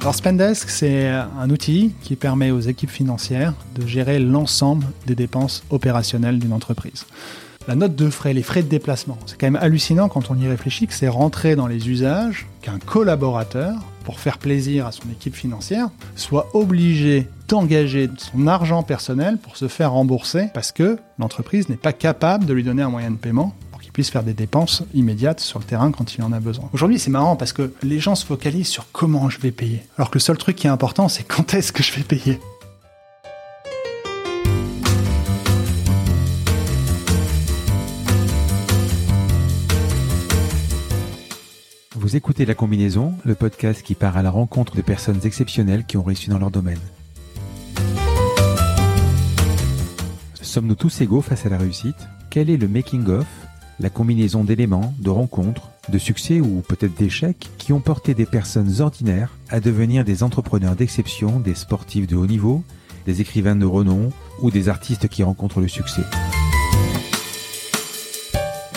Alors Spendesk, c'est un outil qui permet aux équipes financières de gérer l'ensemble des dépenses opérationnelles d'une entreprise. La note de frais, les frais de déplacement, c'est quand même hallucinant quand on y réfléchit que c'est rentré dans les usages qu'un collaborateur, pour faire plaisir à son équipe financière, soit obligé d'engager son argent personnel pour se faire rembourser parce que l'entreprise n'est pas capable de lui donner un moyen de paiement faire des dépenses immédiates sur le terrain quand il en a besoin. Aujourd'hui, c'est marrant parce que les gens se focalisent sur comment je vais payer, alors que le seul truc qui est important, c'est quand est-ce que je vais payer. Vous écoutez La Combinaison, le podcast qui part à la rencontre de personnes exceptionnelles qui ont réussi dans leur domaine. Sommes-nous tous égaux face à la réussite? Quel est le making-of, la combinaison d'éléments, de rencontres, de succès ou peut-être d'échecs qui ont porté des personnes ordinaires à devenir des entrepreneurs d'exception, des sportifs de haut niveau, des écrivains de renom ou des artistes qui rencontrent le succès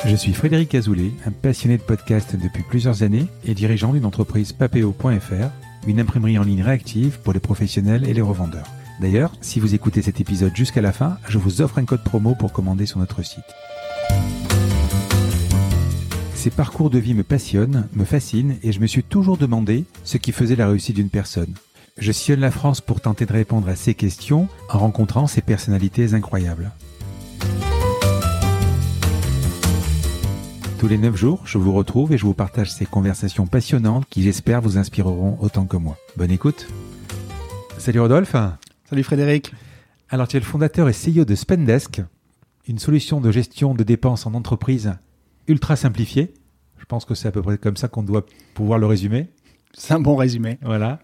je suis Frédéric Azoulay, un passionné de podcast depuis plusieurs années et dirigeant d'une entreprise papeo.fr, une imprimerie en ligne réactive pour les professionnels et les revendeurs. D'ailleurs, si vous écoutez cet épisode jusqu'à la fin, je vous offre un code promo pour commander sur notre site. Ces parcours de vie me passionnent, me fascinent et je me suis toujours demandé ce qui faisait la réussite d'une personne. Je sillonne la France pour tenter de répondre à ces questions en rencontrant ces personnalités incroyables. Tous les 9 jours, je vous retrouve et je vous partage ces conversations passionnantes qui j'espère vous inspireront autant que moi. Bonne écoute. Salut Rodolphe. Salut Frédéric. Alors tu es le fondateur et CEO de Spendesk, une solution de gestion de dépenses en entreprise ultra simplifiée. Je pense que c'est à peu près comme ça qu'on doit pouvoir le résumer. C'est un bon résumé. Voilà.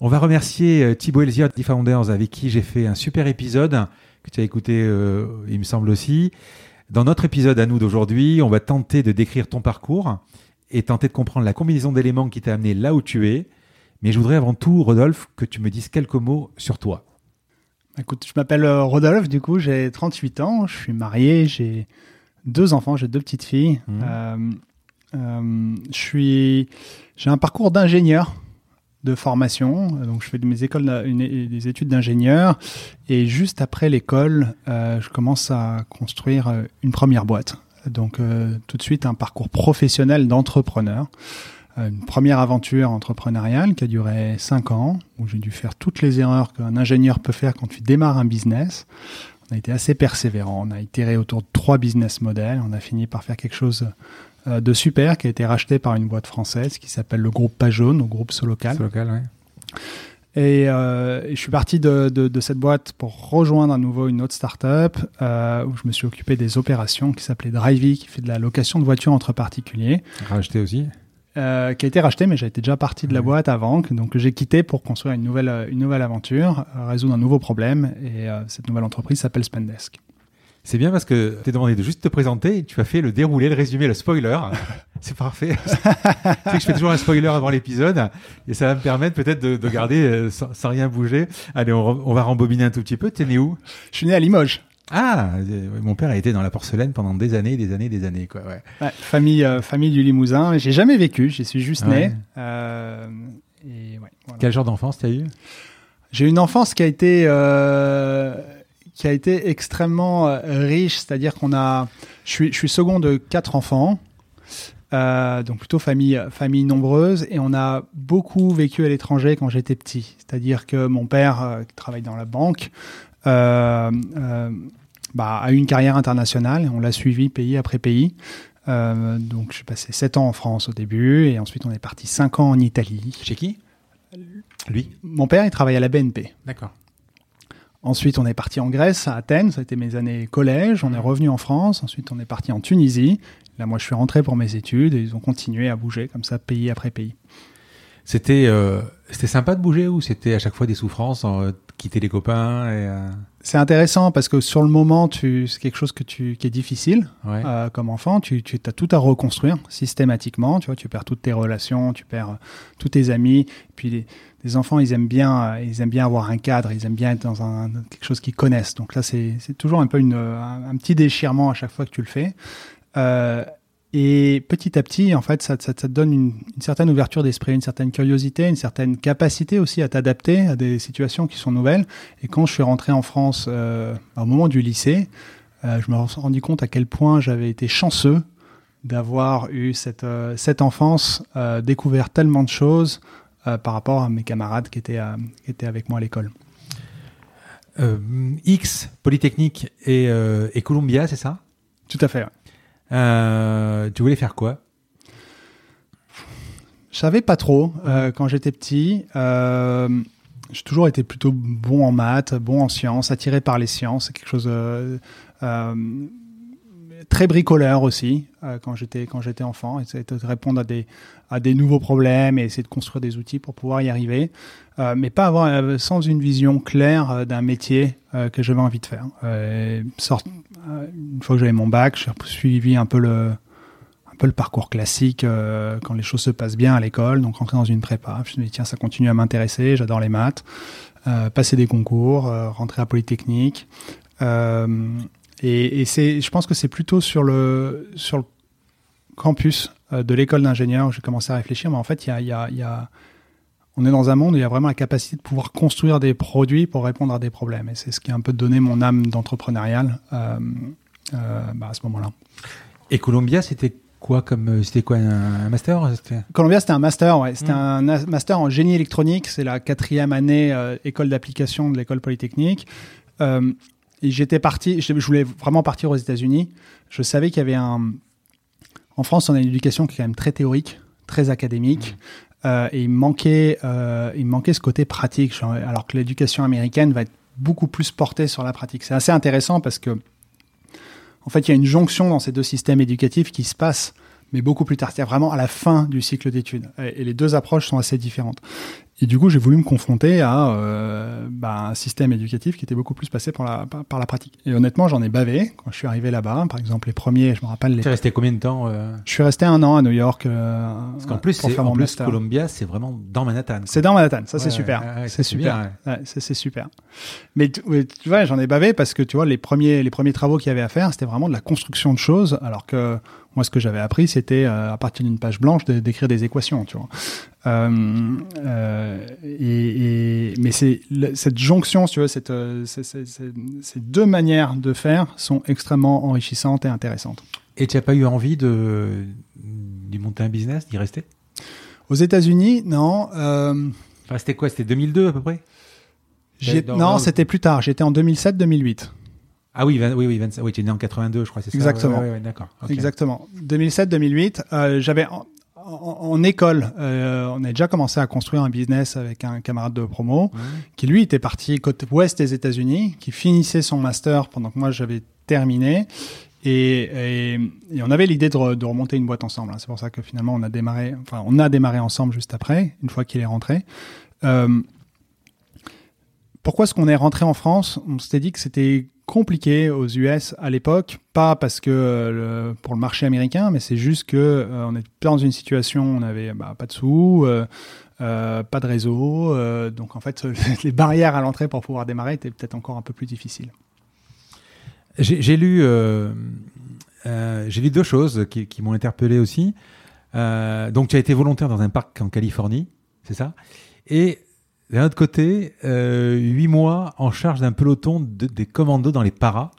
On va remercier euh, Thibaut Elziot d'eFounders avec qui j'ai fait un super épisode que tu as écouté, euh, il me semble aussi. Dans notre épisode à nous d'aujourd'hui, on va tenter de décrire ton parcours et tenter de comprendre la combinaison d'éléments qui t'a amené là où tu es. Mais je voudrais avant tout, Rodolphe, que tu me dises quelques mots sur toi. Écoute, je m'appelle euh, Rodolphe, du coup, j'ai 38 ans, je suis marié, j'ai deux enfants, j'ai deux petites filles. Mmh. Euh, euh, je suis, j'ai un parcours d'ingénieur de formation. Donc, je fais mes écoles, des études d'ingénieur. Et juste après l'école, euh, je commence à construire une première boîte. Donc, euh, tout de suite, un parcours professionnel d'entrepreneur. Une première aventure entrepreneuriale qui a duré cinq ans, où j'ai dû faire toutes les erreurs qu'un ingénieur peut faire quand tu démarres un business. On a été assez persévérant. On a itéré autour de trois business models. On a fini par faire quelque chose euh, de Super qui a été racheté par une boîte française qui s'appelle le groupe Pajaune, ou groupe Solocal. Solocal, oui. Euh, et, je suis parti de, de, cette boîte pour rejoindre à nouveau une autre startup euh, où je me suis occupé des opérations qui s'appelait Drivey, qui fait de la location de voitures entre particuliers. Racheté aussi euh, qui a été racheté, mais j'étais déjà parti de la boîte avant, donc j'ai quitté pour construire une nouvelle, une nouvelle aventure, résoudre un nouveau problème, et cette nouvelle entreprise s'appelle Spendesk. C'est bien parce que t'es demandé de juste te présenter et tu as fait le déroulé, le résumé, le spoiler. C'est parfait. que je fais toujours un spoiler avant l'épisode et ça va me permettre peut-être de, garder euh, sans, rien bouger. Allez, on, va rembobiner un tout petit peu. T'es né où? Je suis né à Limoges. Ah, euh, mon père a été dans la porcelaine pendant des années, des années, des années, quoi. Ouais. famille, euh, famille du Limousin. J'ai jamais vécu, j'y suis juste né. et Quel genre d'enfance t'as eu? J'ai une enfance qui a été qui a été extrêmement euh, riche, c'est-à-dire qu'on a, je suis, je suis second de quatre enfants, euh, donc plutôt famille, famille nombreuse, et on a beaucoup vécu à l'étranger quand j'étais petit. C'est-à-dire que mon père, euh, qui travaille dans la banque, bah, a eu une carrière internationale, on l'a suivi pays après pays. donc j'ai passé sept ans en France au début, et ensuite on est parti cinq ans en Italie. Chez qui? Lui? Mon père, il travaille à la BNP. D'accord. Ensuite, on est parti en Grèce, à Athènes, ça a été mes années collège. On est revenu en France. Ensuite, on est parti en Tunisie. Là, moi, je suis rentré pour mes études et ils ont continué à bouger comme ça, pays après pays. C'était euh, c'était sympa de bouger ou c'était à chaque fois des souffrances, euh, quitter les copains et, euh C'est intéressant parce que sur le moment, tu, c'est quelque chose que tu, qui est difficile euh, comme enfant. Tu, tu as tout à reconstruire systématiquement. Tu vois, tu perds toutes tes relations, tu perds tous tes amis. Puis les, enfants, ils aiment bien, ils aiment bien avoir un cadre, ils aiment bien être dans un, quelque chose qu'ils connaissent. Donc là, c'est toujours un peu une, un, petit déchirement à chaque fois que tu le fais. Et petit à petit, en fait, ça, ça, te donne une, certaine ouverture d'esprit, une certaine curiosité, une certaine capacité aussi à t'adapter à des situations qui sont nouvelles. Et quand je suis rentré en France euh, au moment du lycée, euh, je me suis rendu compte à quel point j'avais été chanceux d'avoir eu cette, euh, cette enfance, euh, découvert tellement de choses euh, par rapport à mes camarades qui étaient, qui étaient avec moi à l'école. X, Polytechnique et, et Columbia, c'est ça? Tout à fait. Tu voulais faire quoi? Je savais pas trop quand j'étais petit. j'ai toujours été plutôt bon en maths, bon en sciences, attiré par les sciences. C'est quelque chose très bricoleur aussi euh, quand j'étais enfant, essayer de répondre à des à des nouveaux problèmes et essayer de construire des outils pour pouvoir y arriver, euh, mais pas avoir euh, sans une vision claire d'un métier que j'avais envie de faire. Une fois que j'avais mon bac, j'ai suivi un peu le un peu le parcours classique quand les choses se passent bien à l'école, donc rentrer dans une prépa. Je me suis dit tiens ça continue à m'intéresser, j'adore les maths, passer des concours, rentrer à Polytechnique. Et, c'est, je pense que c'est plutôt sur le, sur le campus euh, de l'école d'ingénieur où j'ai commencé à réfléchir. Mais en fait, il y a, y, y a, on est dans un monde où il y a vraiment la capacité de pouvoir construire des produits pour répondre à des problèmes. Et c'est ce qui a un peu donné mon âme d'entrepreneurial euh, euh, bah à ce moment-là. Et Columbia, c'était quoi comme c'était quoi un, master Columbia c'était un master ouais c'était hmm. un master en génie électronique c'est la quatrième année euh, école d'application de l'école polytechnique euh, et j'étais parti, je voulais vraiment partir aux États-Unis. Je savais qu'il y avait un. En France, on a une éducation qui est quand même très théorique, très académique. Mmh. Euh, et il manquait, euh, il manquait ce côté pratique. Alors que l'éducation américaine va être beaucoup plus portée sur la pratique. C'est assez intéressant parce que, en fait, il y a une jonction dans ces deux systèmes éducatifs qui se passe mais beaucoup plus tard, c'est-à-dire vraiment à la fin du cycle d'études. Et, les deux approches sont assez différentes. Et du coup, j'ai voulu me confronter à euh, bah, un système éducatif qui était beaucoup plus passé par la, par, la pratique. Et honnêtement, j'en ai bavé quand je suis arrivé là-bas. Par exemple, les premiers, je me rappelle. Les... Tu es resté combien de temps euh... Je suis resté un an à New York. Euh, Parce qu'en plus, c'est, en plus Columbia, c'est vraiment dans Manhattan. C'est dans Manhattan, ça c'est super. c'est super. c'est super. Mais tu, vois, j'en ai bavé parce que tu vois, les premiers, les premiers travaux qu'il y avait à faire, c'était vraiment de la construction de choses, alors que moi, ce que j'avais appris, c'était euh, à partir d'une page blanche d'écrire des équations, tu vois. Euh, euh, et, et, mais c'est cette jonction, tu cette, euh, ces deux manières de faire sont extrêmement enrichissantes et intéressantes. Et tu n'as pas eu envie de d'y monter un business, d'y rester? Aux États-Unis, non. Euh, enfin, c'était quoi? C'était 2002 à peu près? Non, c'était plus tard. J'étais en 2007-2008. Ah oui, oui, oui, oui, tu es né en 82, je crois, c'est ça Exactement. d'accord. Exactement. 2007-2008, euh, j'avais en, école, euh, on a déjà commencé à construire un business avec un camarade de promo qui lui était parti côte ouest des États-Unis, qui finissait son master pendant que moi j'avais terminé. Et, et, on avait l'idée de, de, remonter une boîte ensemble. Hein. C'est pour ça que finalement on a démarré, enfin on a démarré ensemble juste après, une fois qu'il est rentré. Euh, pourquoi est-ce qu'on est rentré en France? On s'était dit que c'était compliqué aux US à l'époque, pas parce que euh, pour le marché américain, mais c'est juste que euh, on était dans une situation où on n'avait bah, pas de sous, euh, pas de réseau, donc en fait les barrières à l'entrée pour pouvoir démarrer étaient peut-être encore un peu plus difficiles. J'ai lu, j'ai lu deux choses qui, m'ont interpellé aussi. donc tu as été volontaire dans un parc en Californie, c'est ça? Et d'un autre côté, euh, 8 mois en charge d'un peloton de, des commandos dans les paras.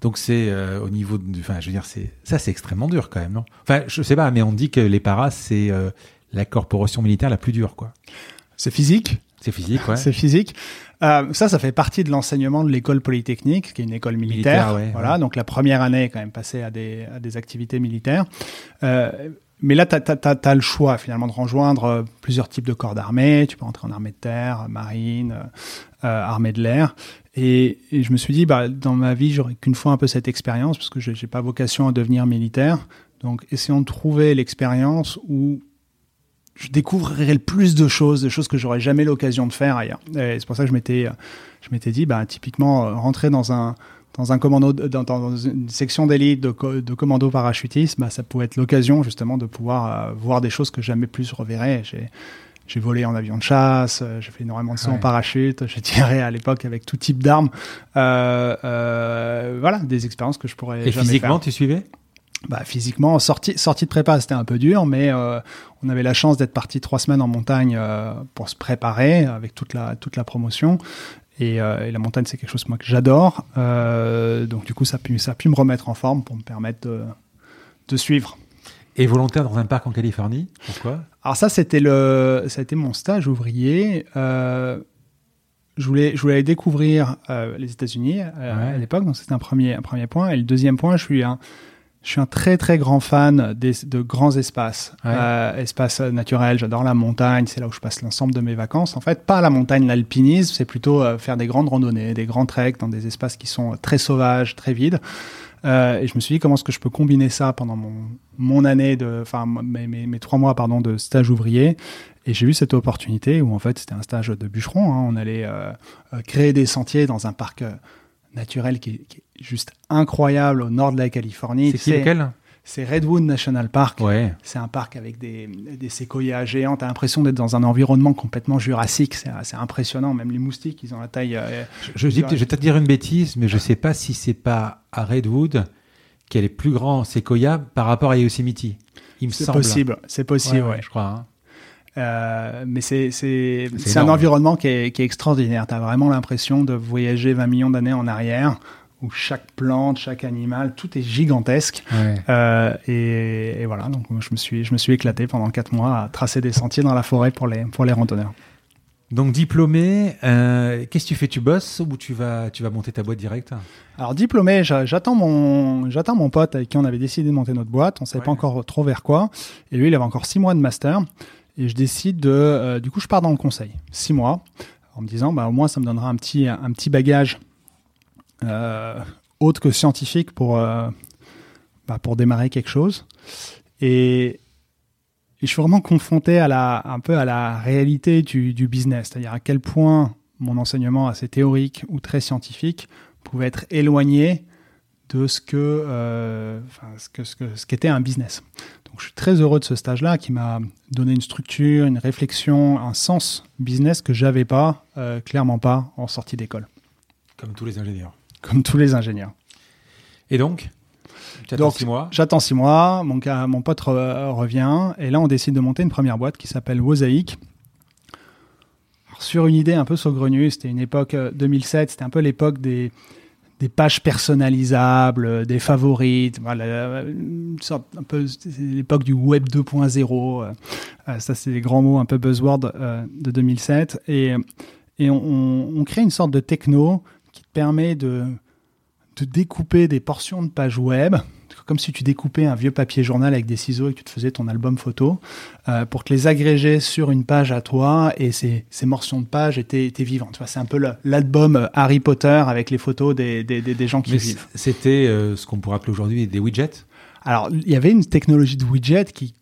Donc c'est euh, au niveau, de, enfin je veux dire, c'est ça c'est extrêmement dur quand même, non? Enfin je sais pas, mais on dit que les paras c'est euh, la corporation militaire la plus dure, quoi. C'est physique? C'est physique, ouais. c'est physique. Euh, ça, ça fait partie de l'enseignement de l'école polytechnique, qui est une école militaire. militaire ouais, voilà, donc la première année est quand même passée à des, à des activités militaires. Euh, mais là, tu as, le choix finalement de rejoindre euh, plusieurs types de corps d'armée. Tu peux entrer en armée de terre, marine, euh, euh, armée de l'air. Et, je me suis dit, bah, dans ma vie, j'aurais qu'une fois un peu cette expérience, parce que je n'ai pas vocation à devenir militaire. Donc, essayons de trouver l'expérience où je découvrirai le plus de choses, de choses que j'aurais jamais l'occasion de faire ailleurs. Et c'est pour ça que je m'étais, je m'étais dit, bah, typiquement, rentrer dans un, dans un commando, dans, une section d'élite de, de, commando parachutisme, bah, ça pouvait être l'occasion justement de pouvoir euh, voir des choses que jamais plus je reverrai. J'ai, volé en avion de chasse, euh, j'ai fait énormément de sauts en parachute, j'ai tiré à l'époque avec tout type d'armes. Euh, euh, voilà, des expériences que je pourrais Et jamais physiquement, tu suivais? Bah, physiquement, sortie, sortie de prépa, c'était un peu dur, mais euh, on avait la chance d'être parti trois semaines en montagne euh, pour se préparer avec toute la, toute la promotion. Et, euh, et la montagne, c'est quelque chose moi, que j'adore. Euh, donc, du coup, ça a, pu, ça a pu me remettre en forme pour me permettre de, de suivre. Et volontaire dans un parc en Californie Pourquoi? Alors, ça, c'était le, ça a été mon stage ouvrier. Euh, je voulais, je voulais aller découvrir les États-Unis Ouais. à l'époque, donc c'était un premier, un premier point. Et le deuxième point, je suis un, je suis un très très grand fan des, de grands espaces, Ouais. euh, espaces naturels. J'adore la montagne, c'est là où je passe l'ensemble de mes vacances. En fait, pas la montagne, l'alpinisme, c'est plutôt euh, faire des grandes randonnées, des grands treks dans des espaces qui sont très sauvages, très vides. Euh, et je me suis dit comment est-ce que je peux combiner ça pendant mon, mon année de, enfin mes, mes, mes trois mois pardon de stage ouvrier? Et j'ai eu cette opportunité où en fait c'était un stage de bûcheron. hein. On allait euh, euh, créer des sentiers dans un parc euh, naturel qui est, qui est juste incroyable au nord de la Californie. C'est qui lequel? C'est Redwood National Park. Ouais. C'est un parc avec des, des séquoias géants. T'as l'impression d'être dans un environnement complètement jurassique. C'est c'est impressionnant. Même les moustiques, ils ont la taille. euh, Je, je vais peut-être dire une bêtise, mais je sais pas si c'est pas à Redwood qu'elle est plus grand Sequoia par rapport à Yosemite. Il me c'est semble. possible. C'est possible. Ouais. ouais, je crois. hein. Euh, mais c'est c'est C'est c'est un environnement qui est, qui est extraordinaire. Tu as vraiment l'impression de voyager 20 millions d'années en arrière, où chaque plante, chaque animal, tout est gigantesque. Ouais. Euh, et, et voilà, donc je me suis je me suis éclaté pendant quatre mois à tracer des sentiers dans la forêt pour les pour les randonneurs. Donc diplômé, euh, qu'est-ce que tu fais? Tu bosses ou tu vas, tu vas monter ta boîte directe Alors diplômé, j'a- j'attends mon j'attends mon pote avec qui on avait décidé de monter notre boîte. On savait Ouais. pas encore trop vers quoi. Et lui, il avait encore six mois de master. Et je décide de, euh, du coup, je pars dans le conseil, six mois, en me disant, bah au moins ça me donnera un petit un petit bagage euh, autre que scientifique pour euh, bah, pour démarrer quelque chose. Et, je suis vraiment confronté à la un peu à la réalité du, business, c'est-à-dire à quel point mon enseignement assez théorique ou très scientifique pouvait être éloigné de ce que, ce que, ce que, ce qu'était un business. Donc, je suis très heureux de ce stage-là qui m'a donné une structure, une réflexion, un sens business que j'avais pas, euh, clairement pas, en sortie d'école, Comme tous les ingénieurs. comme tous les ingénieurs. Et donc Tu attends Donc, six mois J'attends six mois, mon, pote re- revient, et là on décide de monter une première boîte qui s'appelle. Alors, sur une idée un peu saugrenue, c'était une époque euh, 2007, c'était un peu l'époque des, des pages personnalisables, euh, des favorites, voilà, une sorte un peu l'époque du web 2.0. euh, euh, ça c'est les grands mots un peu buzzword de 2007, et, et on, crée une sorte de techno qui permet de de découper des portions de pages web, comme si tu découpais un vieux papier journal avec des ciseaux et que tu te faisais ton album photo, euh, pour te les agréger sur une page à toi et ces, ces morceaux de pages étaient, étaient vivantes. Vois, c'est un peu l'album euh, Harry Potter avec les photos des, des, des, des gens qui Mais vivent. C'était euh, ce qu'on pourrait appeler aujourd'hui des widgets? Alors, il y avait une technologie de widget qui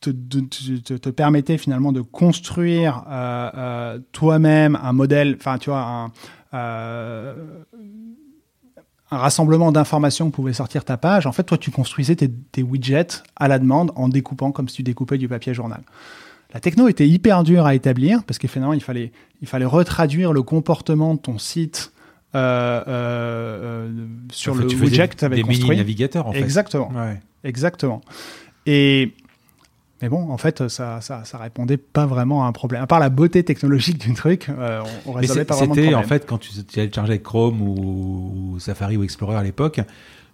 te, te, te- te permettait finalement de construire euh, euh, toi-même un modèle, enfin, tu vois, un, euh, un rassemblement d'informations que pouvait sortir ta page. En fait, toi, tu construisais tes, tes widgets à la demande en découpant comme si tu découpais du papier journal. La techno était hyper dure à établir parce que finalement, il fallait, il fallait retraduire le comportement de ton site euh, euh, euh, sur le widget que tu avais des construit. mini-navigateurs, en fait. Exactement. Ouais. Exactement. Et mais bon, en fait, ça, ça, ça répondait pas vraiment à un problème. À part la beauté technologique du truc, euh, on, on résolvait pas vraiment de c'était, en fait, quand tu, tu allais charger avec Chrome ou, ou Safari ou Explorer à l'époque,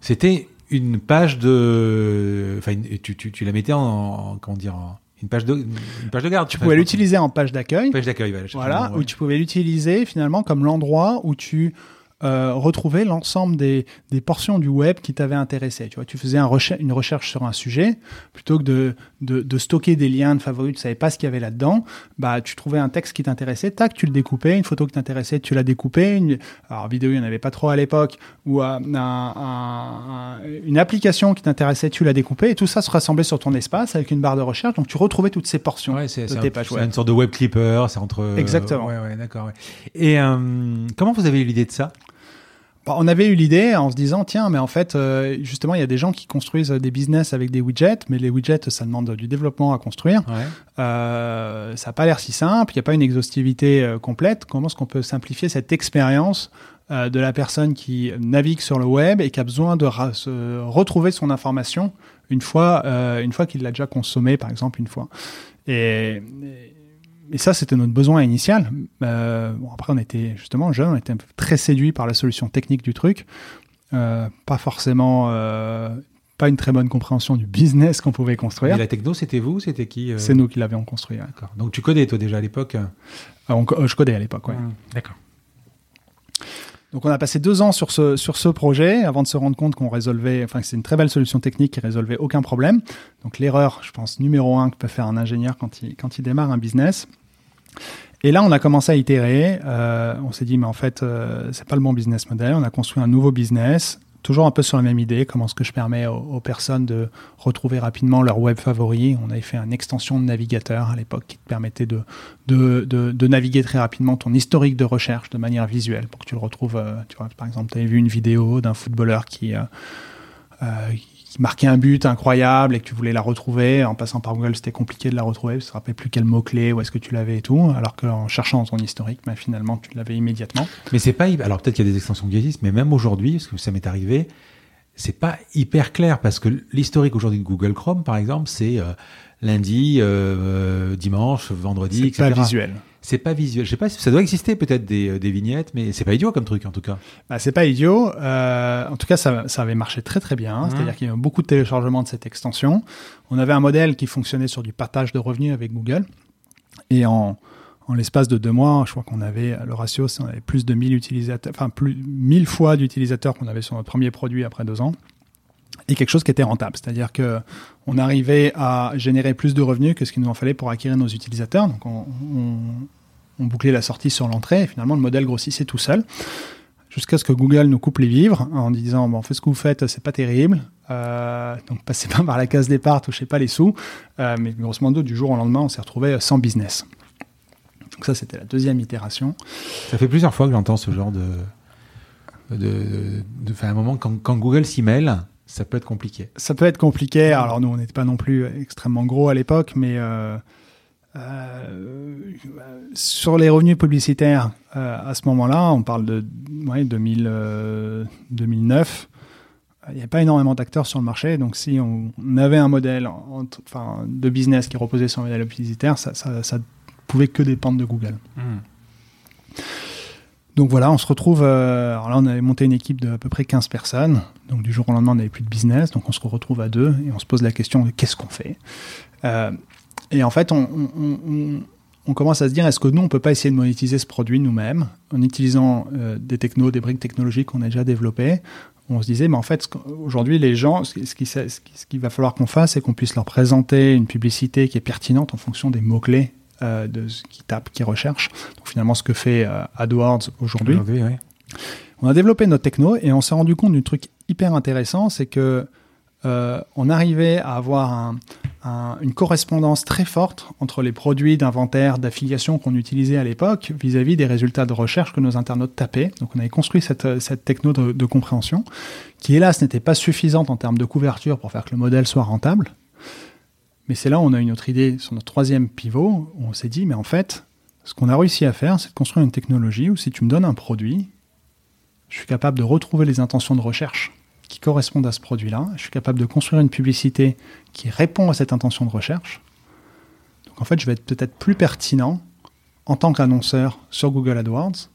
c'était une page de. Enfin, tu, tu, tu la mettais en, en- Comment dire en- Une page de, une page de garde. tu pouvais l'utiliser en page d'accueil, page d'accueil, voilà. voilà, où tu pouvais l'utiliser finalement comme l'endroit où tu euh, retrouvais l'ensemble des, des portions du web qui t'avaient intéressé. Tu vois, tu faisais un recher- une recherche sur un sujet plutôt que de, de, de stocker des liens de favoris, tu savais pas ce qu'il y avait là-dedans. Bah, tu trouvais un texte qui t'intéressait, tac, tu le découpais, une photo qui t'intéressait, tu la découpais. Une... Alors vidéo, il n'y en avait pas trop à l'époque, ou euh, un- un- un- une application qui t'intéressait, tu la découpais, et tout ça se rassemblait sur ton espace avec une barre de recherche. Donc tu retrouvais toutes ces portions Ouais, de tes pages c'est une sorte de web clipper, c'est entre. Exactement. Ouais, ouais, d'accord. Et euh, comment vous avez eu l'idée de ça? On avait eu l'idée en se disant tiens mais en fait euh, justement il y a des gens qui construisent des business avec des widgets mais les widgets ça demande du développement à construire. Euh, ça n'a pas l'air si simple il n'y a pas une exhaustivité euh, complète. Comment est-ce qu'on peut simplifier cette expérience de la personne qui navigue sur le web et qui a besoin de retrouver son information une fois une fois qu'il l'a déjà consommé par exemple une fois? Et et ça, c'était notre besoin initial. Euh, bon, après, on était justement jeunes, on était très séduits par la solution technique du truc. Euh, pas forcément, euh, pas une très bonne compréhension du business qu'on pouvait construire. Et la techno, c'était vous C'était qui C'est nous qui l'avions construit. D'accord. Donc tu codais, toi, déjà à l'époque Je codais à l'époque, oui. Mmh, d'accord. Donc on a passé deux ans sur ce, sur ce projet avant de se rendre compte qu'on résolvait, enfin que c'est une très belle solution technique qui résolvait aucun problème. Donc l'erreur, je pense, numéro un que peut faire un ingénieur quand il, quand il démarre un business. Et là, on a commencé à itérer. Euh, on s'est dit, mais en fait, euh, c'est pas le bon business model. On a construit un nouveau business toujours un peu sur la même idée, comment est-ce que je permets aux, personnes de retrouver rapidement leur web favori. On avait fait une extension de navigateur à l'époque qui te permettait de, de, de, naviguer très rapidement ton historique de recherche de manière visuelle pour que tu le retrouves. Euh, par exemple, tu avais vu une vidéo d'un footballeur qui, euh, euh, marquait un but incroyable et que tu voulais la retrouver, en passant par Google, c'était compliqué de la retrouver, tu ne te rappelais plus quel mot-clé, où est-ce que tu l'avais et tout, alors qu'en cherchant dans ton historique, ben, finalement, tu l'avais immédiatement. Mais c'est pas, alors peut-être qu'il y a des extensions qui existent, mais même aujourd'hui, parce que ça m'est arrivé, c'est pas hyper clair, parce que l'historique aujourd'hui de Google Chrome, par exemple, c'est euh, lundi, euh, dimanche, vendredi, etc. C'est pas visuel c'est pas visuel. Je sais pas, ça doit exister peut-être des, euh, des, vignettes, mais c'est pas idiot comme truc en tout cas. Bah, c'est pas idiot. Euh, en tout cas, ça, ça, avait marché très très bien. Mmh. C'est-à-dire qu'il y a eu beaucoup de téléchargements de cette extension. On avait un modèle qui fonctionnait sur du partage de revenus avec Google. Et en, en l'espace de deux mois, je crois qu'on avait, le ratio, on avait plus de 1000 utilisateurs, enfin plus 1000 fois d'utilisateurs qu'on avait sur notre premier produit après deux ans et quelque chose qui était rentable. C'est-à-dire que on arrivait à générer plus de revenus que ce qu'il nous en fallait pour acquérir nos utilisateurs. Donc on, bouclait la sortie sur l'entrée et finalement le modèle grossissait tout seul. Jusqu'à ce que Google nous coupe les vivres en disant bon, fait ce que vous faites c'est pas terrible, euh, donc passez pas par la case départ, touchez pas les sous. Euh, mais grosso modo du jour au lendemain on s'est retrouvé sans business. Donc ça c'était la deuxième itération. Ça fait plusieurs fois que j'entends ce genre de de, de, de, un moment quand, quand Google s'y mêle, ça peut être compliqué. Ça peut être compliqué. Alors nous, on n'était pas non plus extrêmement gros à l'époque, mais euh, euh, sur les revenus publicitaires, euh, à ce moment-là, on parle de ouais, 2000, 2009, il n'y avait pas énormément d'acteurs sur le marché. Donc si on, avait un modèle enfin, de business qui reposait sur un modèle publicitaire, ça, ça, pouvait que dépendre de Google. Hmm. Donc voilà, on se retrouve. Euh, alors là, on avait monté une équipe de à peu près 15 personnes. Donc du jour au lendemain, on n'avait plus de business. Donc on se retrouve à deux et on se pose la question de qu'est-ce qu'on fait? Euh, et en fait, on, commence à se dire est-ce que nous, on peut pas essayer de monétiser ce produit nous-mêmes? En utilisant euh, des technos, des briques technologiques qu'on a déjà développées on se disait, mais en fait, aujourd'hui, les gens, ce qu'il va falloir qu'on fasse, c'est qu'on puisse leur présenter une publicité qui est pertinente en fonction des mots-clés euh, de ce qui tape, qui recherche. Donc finalement, ce que fait euh, AdWords aujourd'hui. On a développé notre techno et on s'est rendu compte d'un truc hyper intéressant, c'est que euh, on arrivait à avoir une correspondance très forte entre les produits d'inventaire, d'affiliation qu'on utilisait à l'époque vis-à-vis des résultats de recherche que nos internautes tapaient. Donc on avait construit cette, cette techno de, de compréhension qui, hélas, n'était pas suffisante en termes de couverture pour faire que le modèle soit rentable. Mais c'est là où on a une autre idée sur notre troisième pivot, où on s'est dit, mais en fait, ce qu'on a réussi à faire, c'est de construire une technologie où si tu me donnes un produit, je suis capable de retrouver les intentions de recherche qui correspondent à ce produit-là, je suis capable de construire une publicité qui répond à cette intention de recherche. Donc en fait, je vais être peut-être plus pertinent en tant qu'annonceur sur Google AdWords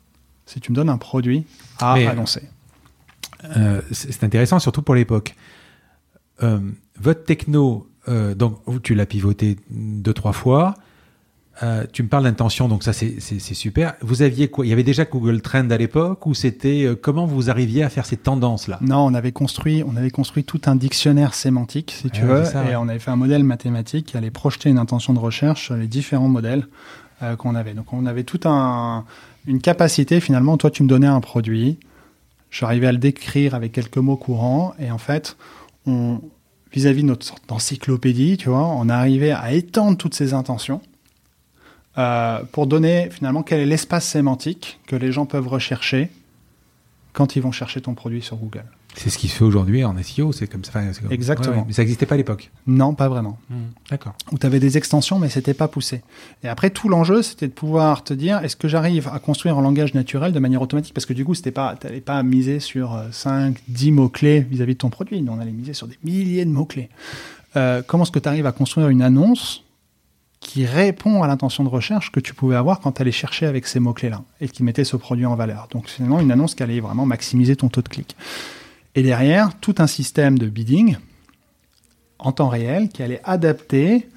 si tu me donnes un produit à annoncer. Euh, c'est intéressant, surtout pour l'époque. Euh, votre techno euh, donc tu l'as pivoté deux trois fois. Euh, tu me parles d'intention, donc ça c'est super. Vous aviez quoi? Il y avait déjà Google Trend à l'époque ou c'était euh, comment vous arriviez à faire ces tendances là Non, on avait construit, on avait construit tout un dictionnaire sémantique, si tu veux, et on avait fait un modèle mathématique qui allait projeter une intention de recherche sur les différents modèles qu'on avait. Donc on avait tout un une capacité finalement. Toi, tu me donnais un produit, j'arrivais à le décrire avec quelques mots courants, et en fait, on vis-à-vis de notre sorte d'encyclopédie, tu vois, on arrivé à étendre toutes ces intentions euh, pour donner finalement quel est l'espace sémantique que les gens peuvent rechercher quand ils vont chercher ton produit sur Google. C'est ce qui se fait aujourd'hui en SEO, c'est comme ça. Comme... Exactement. mais ça n'existait pas à l'époque. Non, pas vraiment. Hmm, d'accord. Où tu avais des extensions, mais c'était pas poussé. Et après, tout l'enjeu, c'était de pouvoir te dire, est-ce que j'arrive à construire en langage naturel de manière automatique? Parce que du coup, tu n'allais pas miser sur 5, euh, 10 mots-clés vis-à-vis de ton produit. on allait miser sur des milliers de mots-clés. Euh, comment est-ce que tu arrives à construire une annonce qui répond à l'intention de recherche que tu pouvais avoir quand tu allais chercher avec ces mots-clés-là et qui mettait ce produit en valeur? Donc finalement, une annonce qui allait vraiment maximiser ton taux de clic. Et derrière, tout un système de bidding en temps réel qui allait adapter.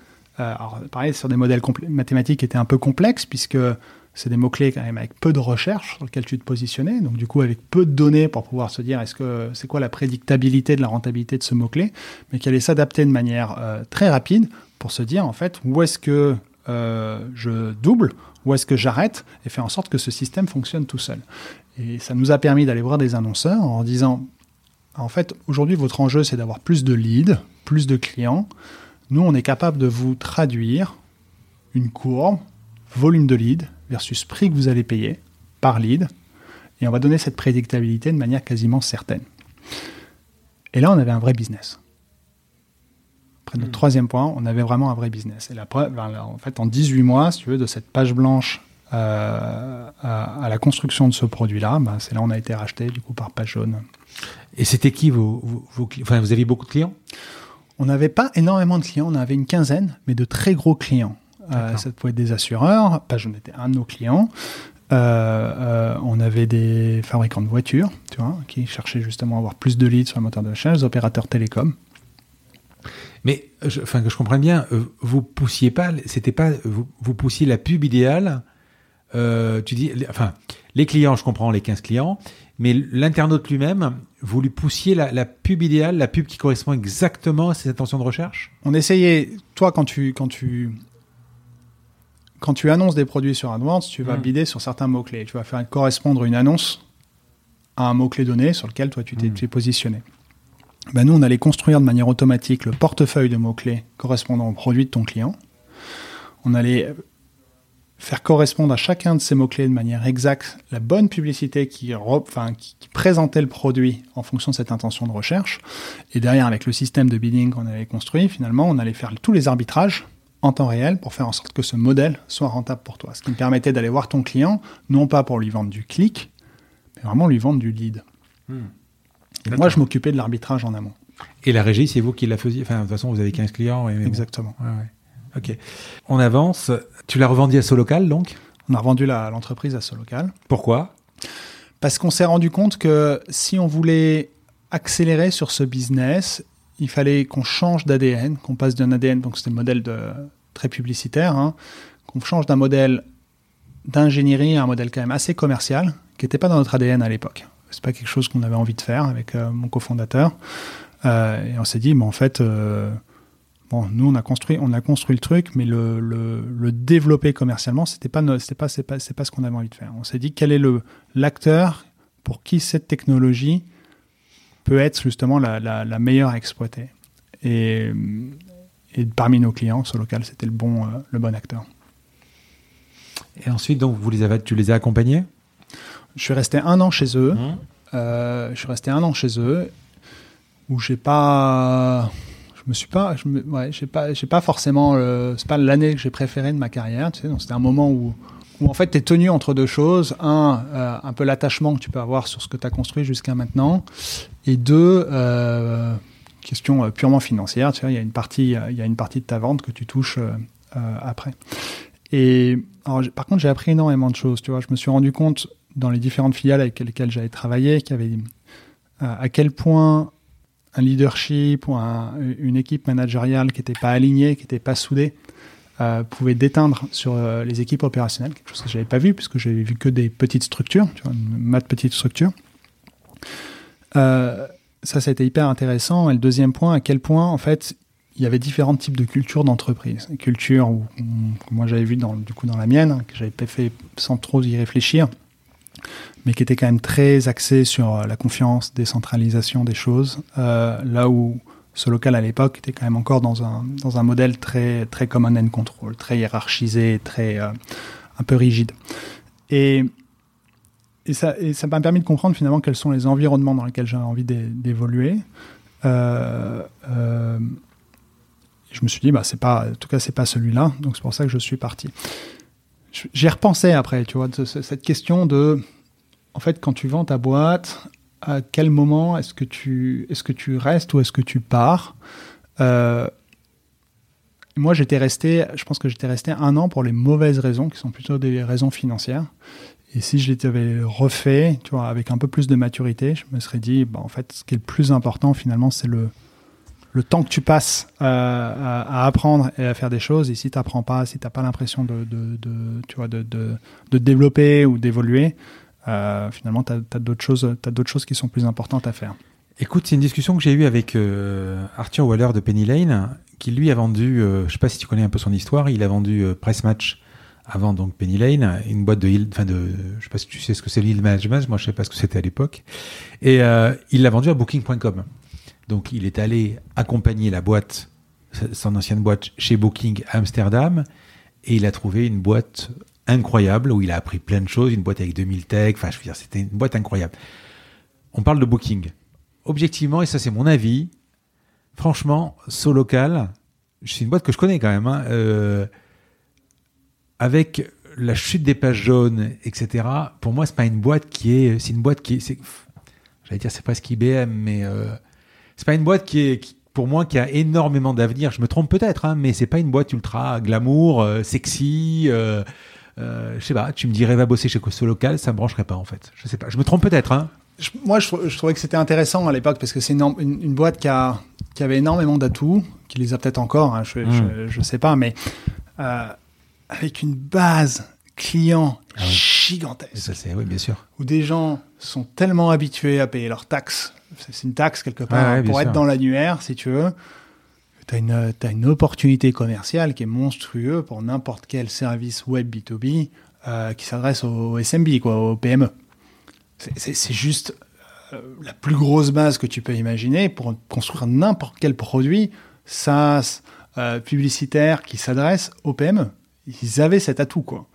Euh, alors, pareil, sur des modèles mathématiques qui étaient un peu complexes, puisque c'est des mots-clés quand même avec peu de recherche sur lesquels tu te positionnais, donc du coup avec peu de données pour pouvoir se dire est-ce que c'est quoi la prédictabilité de la rentabilité de ce mot-clé, mais qui allait s'adapter de manière euh, très rapide pour se dire en fait où est-ce que euh, je double, où est-ce que j'arrête, et faire en sorte que ce système fonctionne tout seul. Et ça nous a permis d'aller voir des annonceurs en disant en fait, aujourd'hui, votre enjeu, c'est d'avoir plus de leads, plus de clients. Nous, on est capable de vous traduire une courbe, volume de leads versus prix que vous allez payer par lead. Et on va donner cette prédictabilité de manière quasiment certaine. Et là, on avait un vrai business. Après notre hmm. troisième point, on avait vraiment un vrai business. Et la preuve, en fait, en 18 mois, si tu veux, de cette page blanche euh, à, la construction de ce produit-là, ben, c'est là où on a été racheté du coup par Page Jaune. Et c'était qui vos, vos, Enfin, vous aviez beaucoup de clients? On n'avait pas énormément de clients, on avait une quinzaine, mais de très gros clients. Euh, ça pouvait être des assureurs, pas j'en étais un de nos clients. Euh, euh, on avait des fabricants de voitures, tu vois, qui cherchaient justement à avoir plus de leads sur le moteur de recherche, des opérateurs télécoms. Mais, enfin, que je comprenne bien, vous poussiez pas, c'était pas, vous, vous, poussiez la pub idéale. Tu dis, enfin, les clients, je comprends les 15 clients, mais l'internaute lui-même, vous lui poussiez la, pub idéale, la pub qui correspond exactement à ses intentions de recherche? On essayait, toi, quand tu, quand tu, quand tu annonces des produits sur AdWords, tu vas hmm. bider sur certains mots-clés. Tu vas faire correspondre une annonce à un mot-clé donné sur lequel toi tu t'es hmm. positionné. Ben nous, on allait construire de manière automatique le portefeuille de mots-clés correspondant au produit de ton client. On allait faire correspondre à chacun de ces mots-clés de manière exacte la bonne publicité qui, enfin, qui, présentait le produit en fonction de cette intention de recherche. Et derrière, avec le système de bidding qu'on avait construit, finalement, on allait faire tous les arbitrages en temps réel pour faire en sorte que ce modèle soit rentable pour toi. Ce qui me permettait d'aller voir ton client, non pas pour lui vendre du clic, mais vraiment lui vendre du lead. Hmm. moi, je m'occupais de l'arbitrage en amont. Et la régie, c'est vous qui la faisiez? Enfin, de toute façon, vous avez 15 clients. Exactement. Ok. On avance. Tu l'as revendu à Solocal, donc? On a revendu l'entreprise à Solocal. Pourquoi? Parce qu'on s'est rendu compte que si on voulait accélérer sur ce business, il fallait qu'on change d'ADN, qu'on passe d'un ADN, donc c'était le modèle de, très publicitaire, hein, qu'on change d'un modèle d'ingénierie à un modèle quand même assez commercial, qui n'était pas dans notre ADN à l'époque. C'est pas quelque chose qu'on avait envie de faire avec euh, mon cofondateur. Euh, et on s'est dit, mais en fait, euh, Bon, nous on a construit, on a construit le truc, mais le, le, développer commercialement, c'était pas, c'était pas, c'est pas, c'est pas ce qu'on avait envie de faire. On s'est dit quel est le l'acteur pour qui cette technologie peut être justement la, la, meilleure à exploiter? Et, et, parmi nos clients, ce local, c'était le bon, euh, le bon acteur. Et ensuite, donc, vous les avez, tu les as accompagnés? Je suis resté un an chez eux. Mmh. Euh, je suis resté un an chez eux où j'ai pas me suis pas, je ouais, j'ai pas, j'ai pas forcément, c'est pas l'année que j'ai préférée de ma carrière, tu sais, donc c'était un moment où, où en fait tu es tenu entre deux choses, un, euh, un peu l'attachement que tu peux avoir sur ce que tu as construit jusqu'à maintenant, et deux, euh, question euh, purement financière, tu vois, il y a une partie, il y a une partie de ta vente que tu touches euh, après. Et alors, par contre, j'ai appris énormément de choses, tu vois, je me suis rendu compte dans les différentes filiales avec lesquelles j'avais travaillé, qu'il y avait à quel point un leadership ou une équipe managériale qui n'était pas alignée, qui n'était pas soudée, euh, pouvait déteindre sur euh, les équipes opérationnelles, quelque chose que je n'avais pas vu, puisque j'avais vu que des petites structures, tu mat petite structure. Euh, ça, ça hyper intéressant. Et le deuxième point, à quel point, en fait, il y avait différents types de cultures d'entreprise. Cultures où, que moi j'avais vu dans, du coup dans la mienne, que j'avais fait sans trop y réfléchir, mais qui était quand même très axé sur euh, la confiance, décentralisation des choses, euh, là où ce local à l'époque était quand même encore dans un, dans un modèle très, très command and control, très hiérarchisé, très, euh, un peu rigide. Et ça m'a permis de comprendre finalement quels sont les environnements dans lesquels j'ai envie d'évoluer. Je me suis dit, bah, pas, en tout cas, c'est pas celui-là, donc c'est pour ça que je suis parti. J'ai repensé après, tu vois, cette question de, en fait, quand tu vends ta boîte, à quel moment est-ce que tu, est-ce que tu restes ou est-ce que tu pars? Euh, Moi, j'étais resté, je pense que j'étais resté un an pour les mauvaises raisons, qui sont plutôt des raisons financières. Et si je l'avais refait, tu vois, avec un peu plus de maturité, je me serais dit, bah, en fait, ce qui est le plus important finalement, c'est le, le temps que tu passes euh, à, apprendre et à faire des choses. Et si tu n'apprends pas, si tu n'as pas l'impression de, de, de, de développer ou d'évoluer, euh, finalement, tu as, as d'autres choses qui sont plus importantes à faire. Écoute, c'est une discussion que j'ai eue avec euh, Arthur Waller de Penny Lane, qui lui a vendu, je sais pas si tu connais un peu son histoire, il a vendu Press Match avant donc Penny Lane, une boîte de yield, enfin de, je sais pas si tu sais ce que c'est yield management, moi je sais pas ce que c'était à l'époque, et euh, il l'a vendu à Booking.com. Donc il est allé accompagner la boîte, son ancienne boîte chez Booking à Amsterdam, et il a trouvé une boîte incroyable où il a appris plein de choses, une boîte avec 2000 tech, enfin je veux dire c'était une boîte incroyable. On parle de Booking. Objectivement, et ça c'est mon avis, franchement, Solocal, c'est une boîte que je connais quand même. Hein, euh, avec la chute des pages jaunes, etc. Pour moi, c'est pas une boîte qui est, c'est une boîte qui est, j'allais dire, c'est presque IBM, mais euh, c'est pas une boîte qui est, pour moi, qui a énormément d'avenir. Je me trompe peut-être, hein, mais c'est pas une boîte ultra glamour, euh, sexy. Euh, euh, je sais pas. Tu me dirais va bosser chez Costo Local, ça me brancherait pas en fait. Je sais pas. Je me trompe peut-être. Hein. moi, je, trouvais que c'était intéressant à l'époque parce que c'est une, une, boîte qui, a, qui avait énormément d'atouts, qui les a peut-être encore. Hein, je, mmh. je, sais pas, mais avec une base client ah gigantesque. Ça, c'est, oui, bien sûr. Où des gens sont tellement habitués à payer leurs taxes. C'est une taxe quelque part pour être dans l'annuaire, si tu veux. Tu as une, as une opportunité commerciale qui est monstrueuse pour n'importe quel service web B2B euh, qui s'adresse au SMB, quoi, au PME. C'est juste euh, la plus grosse base que tu peux imaginer pour construire n'importe quel produit SaaS, euh, publicitaire qui s'adresse au PME ils avaient cet atout, quoi.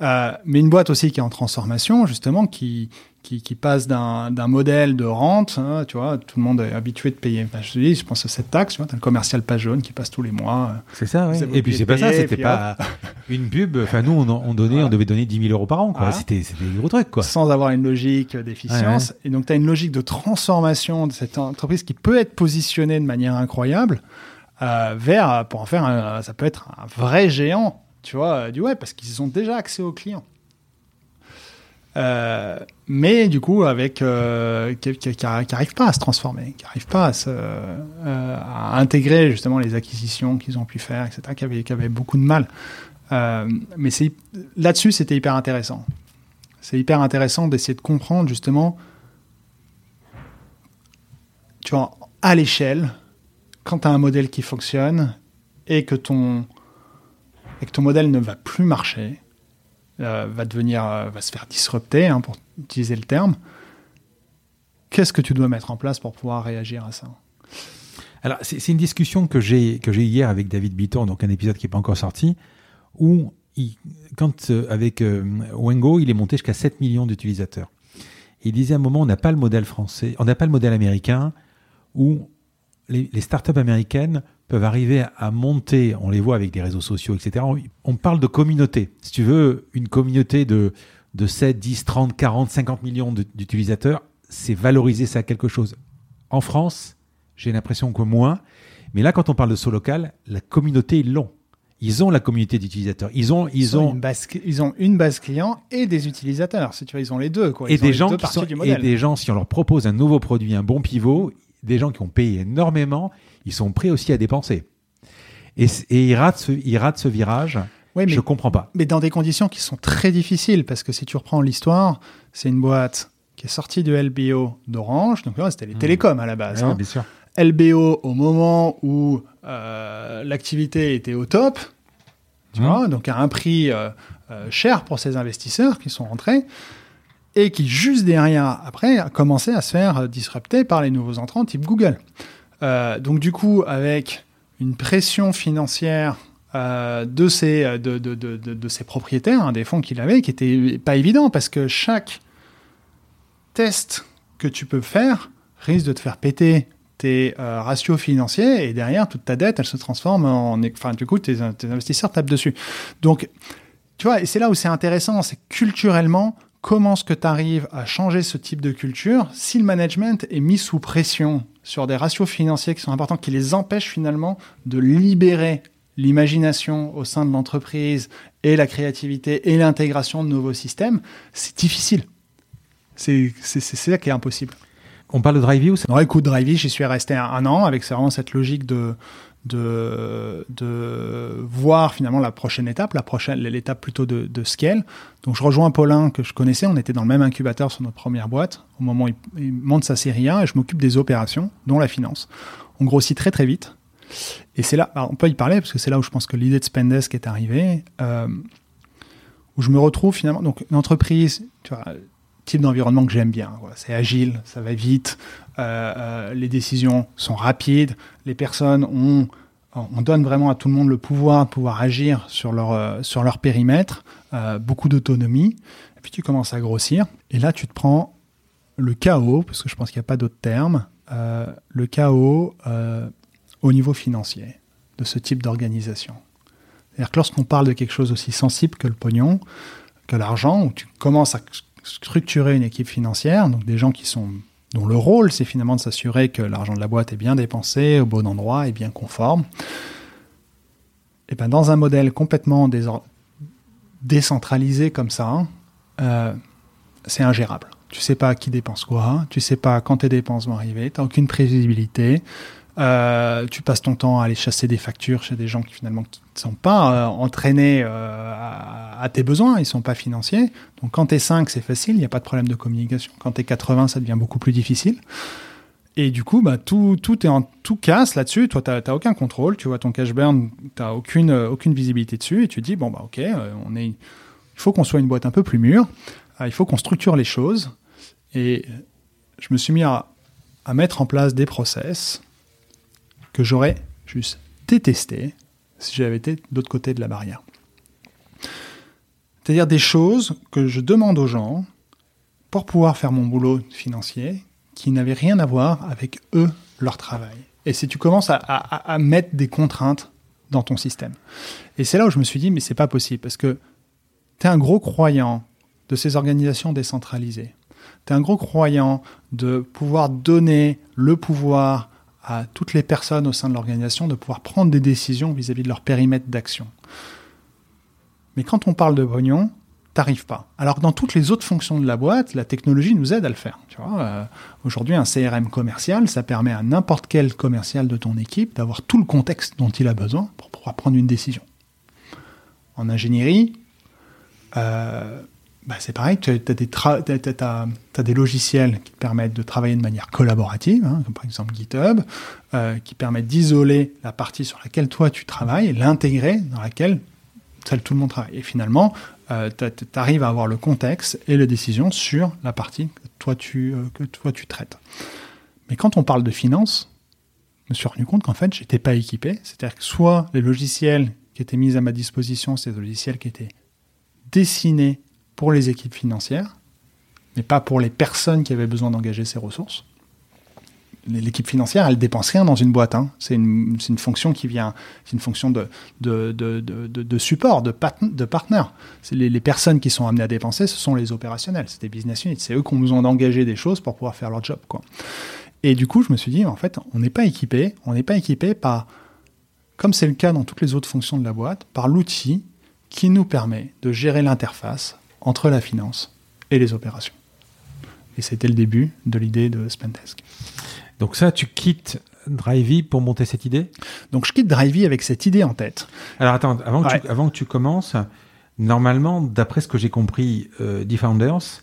Mais une boîte aussi qui est en transformation, justement, qui, qui, qui passe d'un modèle de rente, hein, tu vois, tout le monde est habitué de payer. je te dis, je pense à cette taxe, tu vois, as le commercial pas jaune qui passe tous les mois. C'est ça, oui. Et puis c'est pas ça, c'était pas une pub. Enfin, nous, on, on donnait, on devait donner 10 000 euros par an, quoi. C'était des gros trucs, quoi. Sans avoir une logique d'efficience. Et donc, tu as une logique de transformation de cette entreprise qui peut être positionnée de manière incroyable. Euh, vers, pour en faire, un, ça peut être un vrai géant tu vois, euh, du web, parce qu'ils ont déjà accès aux clients. Euh, mais du coup, avec euh, qui n'arrivent pas à se transformer, qui n'arrivent pas à, à, intégrer justement les acquisitions qu'ils ont pu faire, etc., qui avaient, qui beaucoup de mal. mais là-dessus, c'était hyper intéressant. C'est hyper intéressant d'essayer de comprendre justement, tu vois, à l'échelle, quand tu as un modèle qui fonctionne et que ton et que ton modèle ne va plus marcher, euh, va devenir, euh, va se faire disrupter, hein, pour utiliser le terme, qu'est-ce que tu dois mettre en place pour pouvoir réagir à ça? Alors, c'est une discussion que j'ai que j'ai hier avec David Bitton, donc un épisode qui n'est pas encore sorti, où quand euh, avec Wengo, il est monté jusqu'à 7 millions d'utilisateurs. Il disait à un moment, on n'a pas le modèle français, on n'a pas le modèle américain où les startups américaines peuvent arriver à monter, on les voit avec des réseaux sociaux, etc. On, parle de communauté. Si tu veux, une communauté de, de 7, 10, 30, 40, 50 millions d'utilisateurs, c'est valoriser ça à quelque chose. En France, j'ai l'impression que moins. Mais là, quand on parle de Solocal, la communauté, ils l'ont. Ils ont la communauté d'utilisateurs. Ils ont, ils, ont, une base, ils ont une base client et des utilisateurs. Si tu vois, ils ont les deux. Quoi. et des gens qui sont, et des gens, si on leur propose un nouveau produit, un bon pivot, des gens qui ont payé énormément, ils sont prêts aussi à dépenser. Et, et ils, ratent ce, ils ratent ce virage. Ouais, mais, je comprends pas. Mais dans des conditions qui sont très difficiles, parce que si tu reprends l'histoire, c'est une boîte qui est sortie de LBO d'Orange, donc là c'était les mmh. télécoms à la base. hein. bien sûr. LBO au moment où euh, l'activité était au top, tu mmh. vois, donc à un prix euh, euh, cher pour ces investisseurs qui sont rentrés, et qui juste derrière, après, a commencé à se faire disrupter par les nouveaux entrants type Google. Euh, donc du coup, avec une pression financière euh, de, ces, de, de, de, ces propriétaires, hein, des fonds qu'il avait, qui était pas évident parce que chaque tests que tu peux faire risquent de te faire péter tes euh, ratios financiers et derrière, toute ta dette, elle se transforme en... Enfin, du coup, tes investisseurs tapent dessus. Donc, tu vois, et c'est là où c'est intéressant, c'est culturellement, comment est-ce que tu arrives à changer ce type de culture si le management est mis sous pression sur des ratios financiers qui sont importants, qui les empêchent finalement de libérer l'imagination au sein de l'entreprise et la créativité et l'intégration de nouveaux systèmes, c'est difficile. C'est ça qui est impossible. On parle de Drivey ou ça? Non, écoute, Drivey, j'y suis resté un, an avec vraiment cette logique de, de, voir finalement la prochaine étape, la prochaine, l'étape plutôt de, scale. Donc je rejoins Paulin que je connaissais, on était dans le même incubateur sur notre première boîte au moment où il, monte sa série 1 et je m'occupe des opérations, dont la finance. On grossit très très vite. Et c'est là, on peut y parler parce que c'est là où je pense que l'idée de Spendesk est arrivée, euh, où je me retrouve finalement, donc une entreprise, tu vois, type d'environnement que j'aime bien. C'est agile, ça va vite, euh, euh, les décisions sont rapides, les personnes ont, on donne vraiment à tout le monde le pouvoir de pouvoir agir sur leur, euh, sur leur périmètre, beaucoup d'autonomie, puis tu commences à grossir, et là tu te prends le chaos, parce que je pense qu'il n'y a pas d'autre terme, le chaos au niveau financier de ce type d'organisation. C'est-à-dire que lorsqu'on parle de quelque chose aussi sensible que le pognon, que l'argent, où tu commences à structurer une équipe financière, donc des gens qui sont dont le rôle c'est finalement de s'assurer que l'argent de la boîte est bien dépensé au bon endroit et bien conforme. Et ben dans un modèle complètement décentralisé comme ça, euh, c'est ingérable. Tu sais pas qui dépense quoi, tu sais pas quand tes dépenses vont arriver, tu n'as aucune prévisibilité. Euh, tu passes ton temps à aller chasser des factures chez des gens qui finalement ne sont pas euh, entraînés euh, à, tes besoins, ils sont pas financiers. Donc quand tu es 5, c'est facile, il n'y a pas de problème de communication. Quand tu es 80, ça devient beaucoup plus difficile. Et du coup, bah, tout, tout, est en, tout casse là-dessus. Toi, tu n'as aucun contrôle. Tu vois ton cash burn, tu n'as aucune, aucune visibilité dessus. Et tu te dis, bon, bah, ok, on est, il faut qu'on soit une boîte un peu plus mûre. il faut qu'on structure les choses. Et je me suis mis à, à mettre en place des process que j'aurais juste détesté si j'avais été de l'autre côté de la barrière. C'est-à-dire des choses que je demande aux gens pour pouvoir faire mon boulot financier qui n'avaient rien à voir avec eux, leur travail. Et si tu commences à, mettre des contraintes dans ton système. Et c'est là où je me suis dit, mais c'est pas possible, parce que tu es un gros croyant de ces organisations décentralisées. Tu es un gros croyant de pouvoir donner le pouvoir à toutes les personnes au sein de l'organisation de pouvoir prendre des décisions vis-à-vis de leur périmètre d'action. Mais quand on parle de pognon, t'arrives pas. Alors dans toutes les autres fonctions de la boîte, la technologie nous aide à le faire. Euh, aujourd'hui, un CRM commercial, ça permet à n'importe quel commercial de ton équipe d'avoir tout le contexte dont il a besoin pour pouvoir prendre une décision. En ingénierie, euh, bah, c'est pareil, tu as, des logiciels qui permettent de travailler de manière collaborative, hein, comme par exemple GitHub, euh, qui permettent d'isoler la partie sur laquelle toi tu travailles et l'intégrer dans laquelle tout le monde travaille. Et finalement, euh, tu arrives à avoir le contexte et les décisions sur la partie que toi tu, euh, que toi, tu traites. Mais quand on parle de finance, je me suis rendu compte qu'en fait, j'étais pas équipé. C'est-à-dire que soit les logiciels qui étaient mis à ma disposition, c'est des logiciels qui étaient dessinés pour les équipes financières, mais pas pour les personnes qui avaient besoin d'engager ces ressources. L'équipe financière, elle dépense rien dans une boîte. Hein. C'est une, fonction qui vient, c'est une fonction de, support, de, de partenaire. Les, les, personnes qui sont amenées à dépenser, ce sont les opérationnels, c'est des business units. C'est eux qui ont besoin d'engager des choses pour pouvoir faire leur job. Quoi. Et du coup, je me suis dit, en fait, on n'est pas équipé, on n'est pas équipé par, comme c'est le cas dans toutes les autres fonctions de la boîte, par l'outil qui nous permet de gérer l'interface entre la finance et les opérations. Et c'était le début de l'idée de Spendesk. Donc ça, tu quittes Drivey pour monter cette idée? Donc je quitte Drivey avec cette idée en tête. Alors attends, avant que, tu, avant que tu commences, normalement, d'après ce que j'ai compris euh, d'eFounders,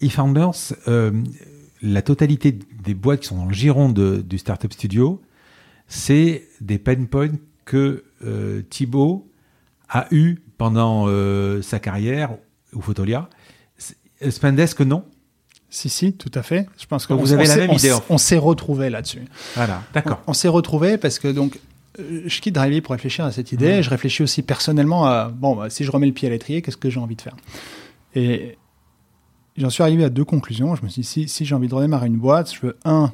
eFounders, euh, la totalité des boîtes qui sont dans le giron de, du Startup Studio, c'est des pain points que euh, Thibaut a eu pendant euh, sa carrière ou Photolia. Spendesk, non? Si, si, tout à fait. Je pense que vous avez la même idée. On, s'est retrouvé là-dessus. Voilà, d'accord. On, s'est retrouvé parce que donc euh, je quitte Drivey pour réfléchir à cette idée. Je réfléchis aussi personnellement à bon, bah, si je remets le pied à l'étrier, qu'est-ce que j'ai envie de faire? Et j'en suis arrivé à deux conclusions. Je me suis dit, si, si j'ai envie de redémarrer une boîte, je veux, un,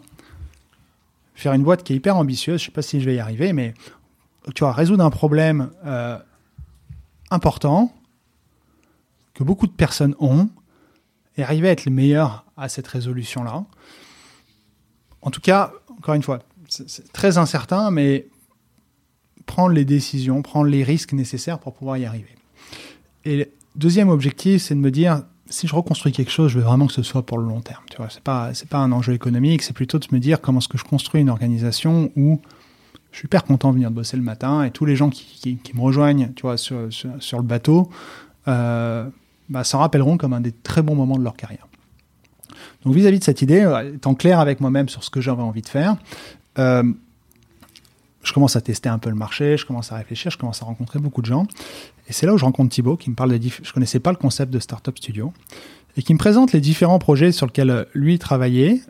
faire une boîte qui est hyper ambitieuse. Je sais pas si je vais y arriver, mais tu vois, résoudre un problème euh, important que beaucoup de personnes ont et arriver à être le meilleur à cette résolution-là. En tout cas, encore une fois, c'est très incertain, mais prendre les décisions, prendre les risques nécessaires pour pouvoir y arriver. Et deuxième objectif, c'est de me dire, si je reconstruis quelque chose, je veux vraiment que ce soit pour le long terme. Tu vois, c'est pas pas un enjeu économique, c'est plutôt de me dire comment est-ce que je construis une organisation où je suis hyper content de venir bosser le matin et tous les gens qui, me rejoignent, tu vois, sur, sur, le bateau, euh, bah, s'en rappelleront comme un des très bons moments de leur carrière. Donc vis-à-vis de cette idée, euh, étant clair avec moi-même sur ce que j'avais envie de faire, euh, je commence à tester un peu le marché, je commence à réfléchir, je commence à rencontrer beaucoup de gens. Et c'est là où je rencontre Thibaut qui me parle des Je connaissais pas le concept de Startup Studio et qui me présente les différents projets sur lesquels euh, lui travaillait,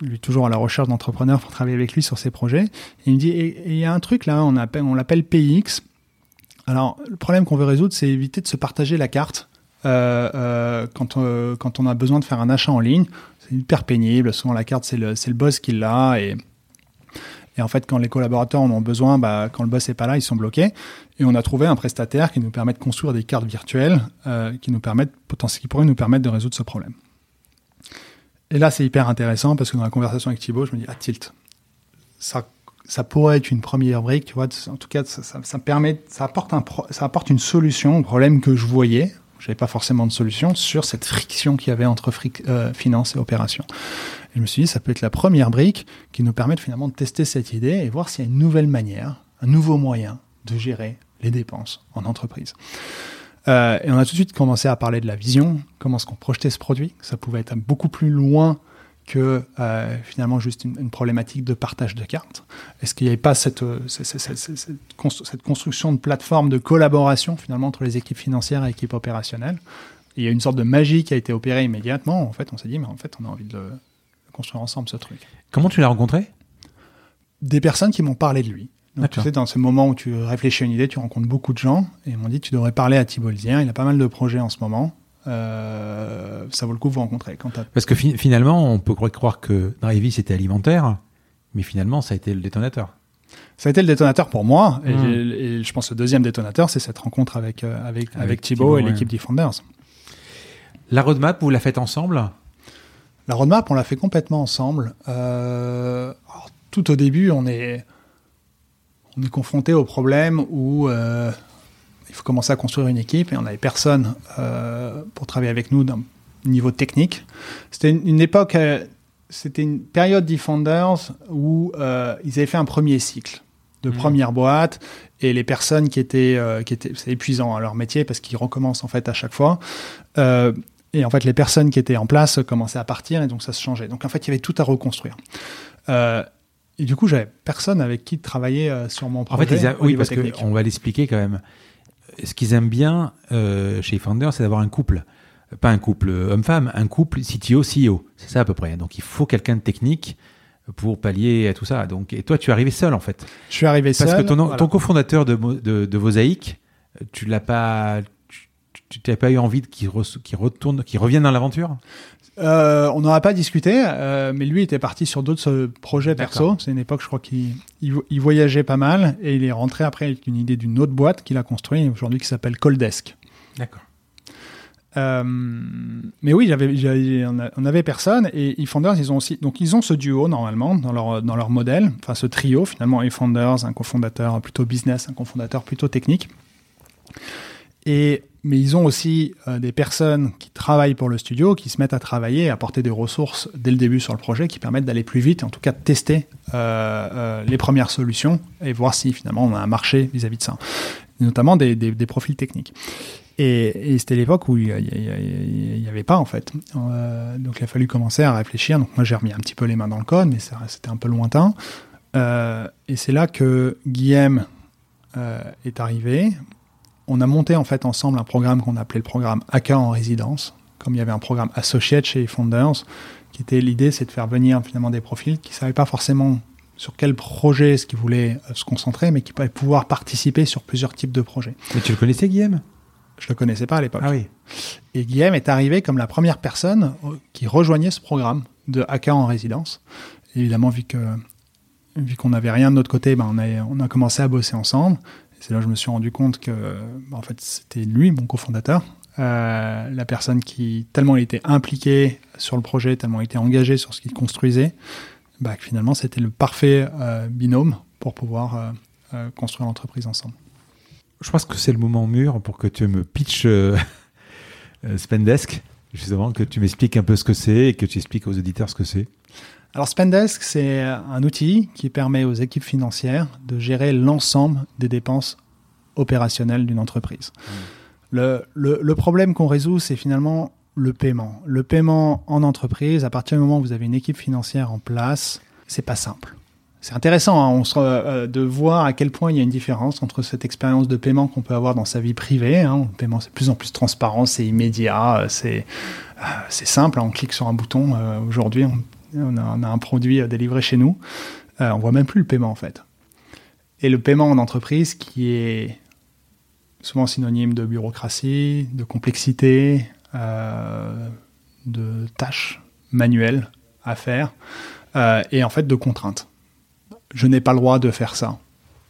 lui toujours à la recherche d'entrepreneurs pour travailler avec lui sur ses projets. Et il me dit, il y a un truc là, on, appelle, on l'appelle PX. Alors, le problème qu'on veut résoudre, c'est éviter de se partager la carte euh, euh quand, euh, quand on a besoin de faire un achat en ligne. C'est hyper pénible. Souvent, la carte, c'est le, le boss qui l'a. Et et en fait, quand les collaborateurs en ont besoin, bah, quand le boss n'est pas là, ils sont bloqués. Et on a trouvé un prestataire qui nous permet de construire des cartes virtuelles qui nous permettent, qui pourraient nous permettre de résoudre ce problème. Et là, c'est hyper intéressant parce que dans la conversation avec Thibaut, je me dis, ah, tilt, ça, ça pourrait être une première brique, tu vois. En tout cas, ça, ça, permet, ça apporte, un ça apporte une solution au problème que je voyais. Je n'avais pas forcément de solution sur cette friction qu'il y avait entre euh, finance et opération. Et je me suis dit, ça peut être la première brique qui nous permet finalement de tester cette idée et voir s'il y a une nouvelle manière, un nouveau moyen de gérer les dépenses en entreprise. Euh, et on a tout de suite commencé à parler de la vision, comment est-ce qu'on projetait ce produit. Ça pouvait être beaucoup plus loin que euh, finalement juste une, problématique de partage de cartes. Est-ce qu'il n'y avait pas cette, euh, cette, cette, cette, construction de plateforme de collaboration finalement entre les équipes financières et l'équipe opérationnelle Il y a une sorte de magie qui a été opérée immédiatement. En fait, on s'est dit, mais en fait, on a envie de le, construire ensemble ce truc. Comment tu l'as rencontré? Des personnes qui m'ont parlé de lui. Donc, tu sais, dans ce moment où tu réfléchis à une idée, tu rencontres beaucoup de gens et ils m'ont dit tu devrais parler à Thibault il a pas mal de projets en ce moment. Euh, ça vaut le coup de vous rencontrer. Quand Parce que finalement, on peut croire que Drivey c'était alimentaire, mais finalement, ça a été le détonateur. Ça a été le détonateur pour moi, et, mmh. je pense que le deuxième détonateur, c'est cette rencontre avec, euh, avec, avec, Thibault, et l'équipe Defenders. La roadmap, vous la faites ensemble? La roadmap, on l'a fait complètement ensemble. Euh, tout au début, on est, on est confronté au problème où euh, il faut commencer à construire une équipe et on n'avait personne euh, pour travailler avec nous d'un niveau technique. C'était une, époque, c'était une période Defenders où ils avaient fait un premier cycle de mmh. première boîte et les personnes qui étaient, qui étaient, c'est épuisant à leur métier parce qu'ils recommencent en fait à chaque fois. Et en fait, les personnes qui étaient en place commençaient à partir et donc ça se changeait. Donc en fait, il y avait tout à reconstruire. Euh, et du coup, j'avais personne avec qui travailler euh, sur mon projet. En fait, oui, parce qu'on va l'expliquer quand même. Ce qu'ils aiment bien euh, chez Founder, c'est d'avoir un couple. Pas un couple homme-femme, un couple CTO-CEO. C'est ça à peu près. Donc il faut quelqu'un de technique pour pallier à tout ça. Donc, et toi, tu es arrivé seul en fait. Je suis arrivé seul. Parce que ton, ton cofondateur de, de, tu l'as pas, tu n'as pas eu envie qu'il retourne, qu'il revienne dans l'aventure? Euh, On n'aurait pas discuté, euh, mais lui était parti sur d'autres euh, projets perso. C'est une époque, je crois qu'il il, voyageait pas mal et il est rentré après avec une idée d'une autre boîte qu'il a construite aujourd'hui qui s'appelle Coldesk. D'accord. mais oui, j'avais, on avait personne et eFounders, ils ont aussi, donc ils ont ce duo normalement dans leur, dans leur modèle, enfin ce trio finalement, eFounders, un cofondateur plutôt business, un cofondateur plutôt technique. Et mais ils ont aussi euh, des personnes qui travaillent pour le studio, qui se mettent à travailler et apporter des ressources dès le début sur le projet qui permettent d'aller plus vite, en tout cas de tester euh, euh, les premières solutions et voir si finalement on a un marché vis-à-vis de ça, notamment des, profils techniques. Et, et c'était l'époque où il n'y avait pas en fait. donc il a fallu commencer à réfléchir. Donc moi j'ai remis un petit peu les mains dans le code, mais c'était un peu lointain. et c'est là que Guillaume est arrivé on a monté en fait ensemble un programme qu'on appelait le programme AK en résidence. Comme il y avait un programme associé chez Founders, qui était l'idée, c'est de faire venir finalement des profils qui ne savaient pas forcément sur quel projet est-ce qu'ils voulaient euh, se concentrer, mais qui pouvaient pouvoir participer sur plusieurs types de projets. Mais tu le connaissais, Guillaume? Je le connaissais pas à l'époque. Ah oui. Et Guillaume est arrivé comme la première personne qui rejoignait ce programme de hacker en résidence. évidemment, vu que vu qu'on n'avait rien de notre côté, ben on, a, on a commencé à bosser ensemble. C'est là que je me suis rendu compte que ben, en fait, c'était lui, mon cofondateur, euh, la personne qui, tellement il était impliqué sur le projet, tellement il était engagé sur ce qu'il construisait, bah, finalement, c'était le parfait euh, binôme pour pouvoir euh, construire l'entreprise ensemble. Je pense que c'est le moment mûr pour que tu me pitches Spendesk, justement, que tu m'expliques un peu ce que c'est et que tu expliques aux auditeurs ce que c'est. Alors Spendesk, c'est un outil qui permet aux équipes financières de gérer l'ensemble des dépenses opérationnelles d'une entreprise. Mmh. Le, le, problème qu'on résout, c'est finalement le paiement. Le paiement en entreprise, à partir du moment où vous avez une équipe financière en place, c'est pas simple. C'est intéressant hein, on se, euh, de voir à quel point il y a une différence entre cette expérience de paiement qu'on peut avoir dans sa vie privée. Hein. Le paiement, c'est de plus en plus transparent, c'est immédiat, euh, c'est euh, c'est simple. Hein. on clique sur un bouton. Aujourd'hui, on, on, a, un produit délivré chez nous. on voit même plus le paiement en fait. Et le paiement en entreprise qui est souvent synonyme de bureaucratie, de complexité, euh, de tâches manuelles à faire euh, et en fait de contraintes. Je n'ai pas le droit de faire ça.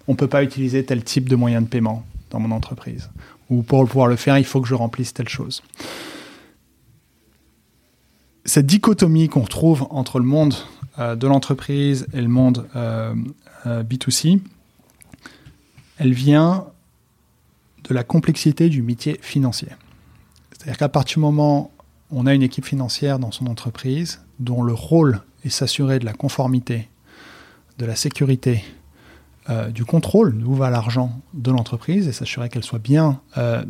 On ne peut pas utiliser tel type de moyen de paiement dans mon entreprise. Ou pour pouvoir le faire, il faut que je remplisse telle chose. Cette dichotomie qu'on retrouve entre le monde euh, de l'entreprise et le monde B2C, elle vient de la complexité du métier financier. C'est-à-dire qu'à partir du moment où on a une équipe financière dans son entreprise dont le rôle est s'assurer de la conformité, de la sécurité, euh, du contrôle d'où va l'argent de l'entreprise et s'assurer qu'elle soit bien euh,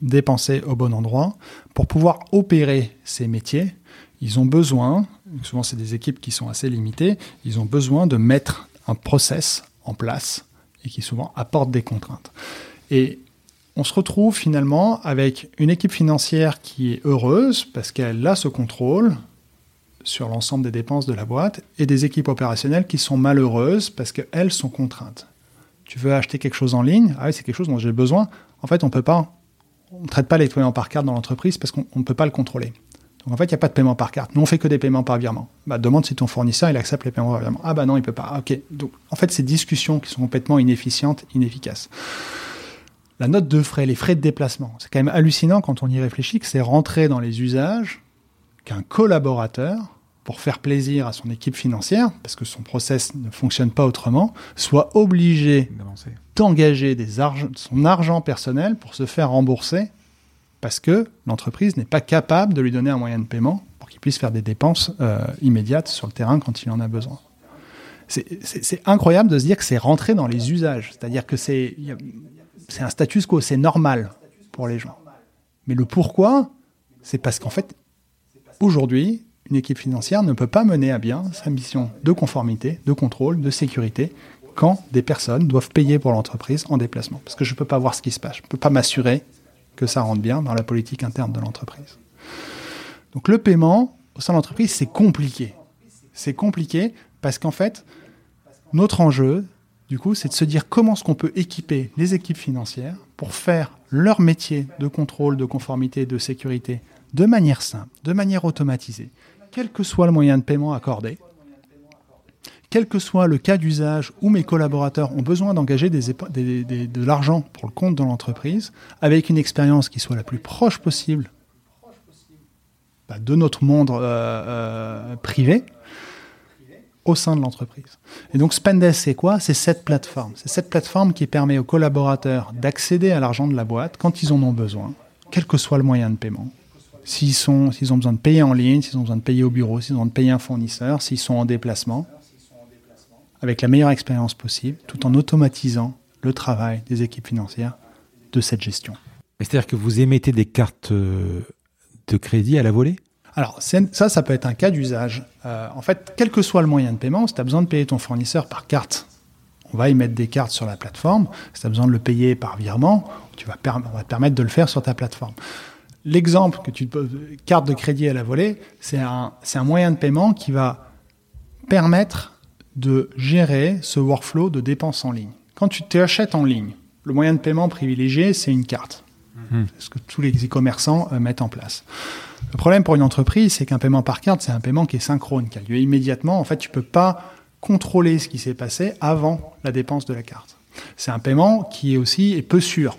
dépensée au bon endroit, pour pouvoir opérer ces métiers, ils ont besoin, souvent c'est des équipes qui sont assez limitées, ils ont besoin de mettre un process en place et qui souvent apporte des contraintes. Et on se retrouve finalement avec une équipe financière qui est heureuse parce qu'elle a ce contrôle sur l'ensemble des dépenses de la boîte et des équipes opérationnelles qui sont malheureuses parce qu'elles sont contraintes. Tu veux acheter quelque chose en ligne? Ah oui, c'est quelque chose dont j'ai besoin. En fait, on peut pas, on ne traite pas les paiements par carte dans l'entreprise parce qu'on ne peut pas le contrôler. Donc en fait, il n'y a pas de paiement par carte. Nous, on fait que des paiements par virement. Bah, demande si ton fournisseur il accepte les paiements par virement. Ah bah non, il peut pas. ok. Donc en fait, ces discussions qui sont complètement inefficientes, inefficaces la note de frais, les frais de déplacement. C'est quand même hallucinant quand on y réfléchit que c'est rentrer dans les usages qu'un collaborateur, pour faire plaisir à son équipe financière, parce que son process ne fonctionne pas autrement, soit obligé d'engager son argent personnel pour se faire rembourser parce que l'entreprise n'est pas capable de lui donner un moyen de paiement pour qu'il puisse faire des dépenses euh, immédiates sur le terrain quand il en a besoin. C'est incroyable de se dire que c'est rentré dans les usages. C'est-à-dire que c'est un status quo, c'est normal pour les gens. Mais le pourquoi, c'est parce qu'en fait, aujourd'hui, une équipe financière ne peut pas mener à bien sa mission de conformité, de contrôle, de sécurité quand des personnes doivent payer pour l'entreprise en déplacement. Parce que je ne peux pas voir ce qui se passe. Je ne peux pas m'assurer que ça rentre bien dans la politique interne de l'entreprise. Donc le paiement au sein de l'entreprise, c'est compliqué. C'est compliqué parce qu'en fait, notre enjeu, du coup, c'est de se dire comment est-ce qu'on peut équiper les équipes financières pour faire leur métier de contrôle, de conformité, de sécurité de manière simple, de manière automatisée, quel que soit le moyen de paiement accordé, quel que soit le cas d'usage où mes collaborateurs ont besoin d'engager de l'argent pour le compte de l'entreprise, avec une expérience qui soit la plus proche possible bah, de notre monde euh, euh, privé, au sein de l'entreprise. Et donc Spendesk, c'est quoi? C'est cette plateforme. C'est cette plateforme qui permet aux collaborateurs d'accéder à l'argent de la boîte quand ils en ont besoin, quel que soit le moyen de paiement. S'ils ont besoin de payer en ligne, s'ils ont besoin de payer au bureau, s'ils ont besoin de payer un fournisseur, s'ils sont en déplacement, avec la meilleure expérience possible, tout en automatisant le travail des équipes financières de cette gestion. C'est-à-dire que vous émettez des cartes euh, de crédit à la volée? Alors ça, ça peut être un cas d'usage. Euh, en fait, quel que soit le moyen de paiement, si tu as besoin de payer ton fournisseur par carte, on va y mettre des cartes sur la plateforme. Si tu as besoin de le payer par virement, tu vas on va te permettre de le faire sur ta plateforme. L'exemple que tu carte de crédit à la volée, c'est un, un moyen de paiement qui va permettre de gérer ce workflow de dépenses en ligne. Quand tu t'achètes en ligne, le moyen de paiement privilégié, c'est une carte. Mmh. Hmm. C'est ce que tous les e-commerçants euh, mettent en place. Le problème pour une entreprise, c'est qu'un paiement par carte, c'est un paiement qui est synchrone, qui a lieu immédiatement. En fait, tu peux pas contrôler ce qui s'est passé avant la dépense de la carte. C'est un paiement qui est aussi est peu sûr.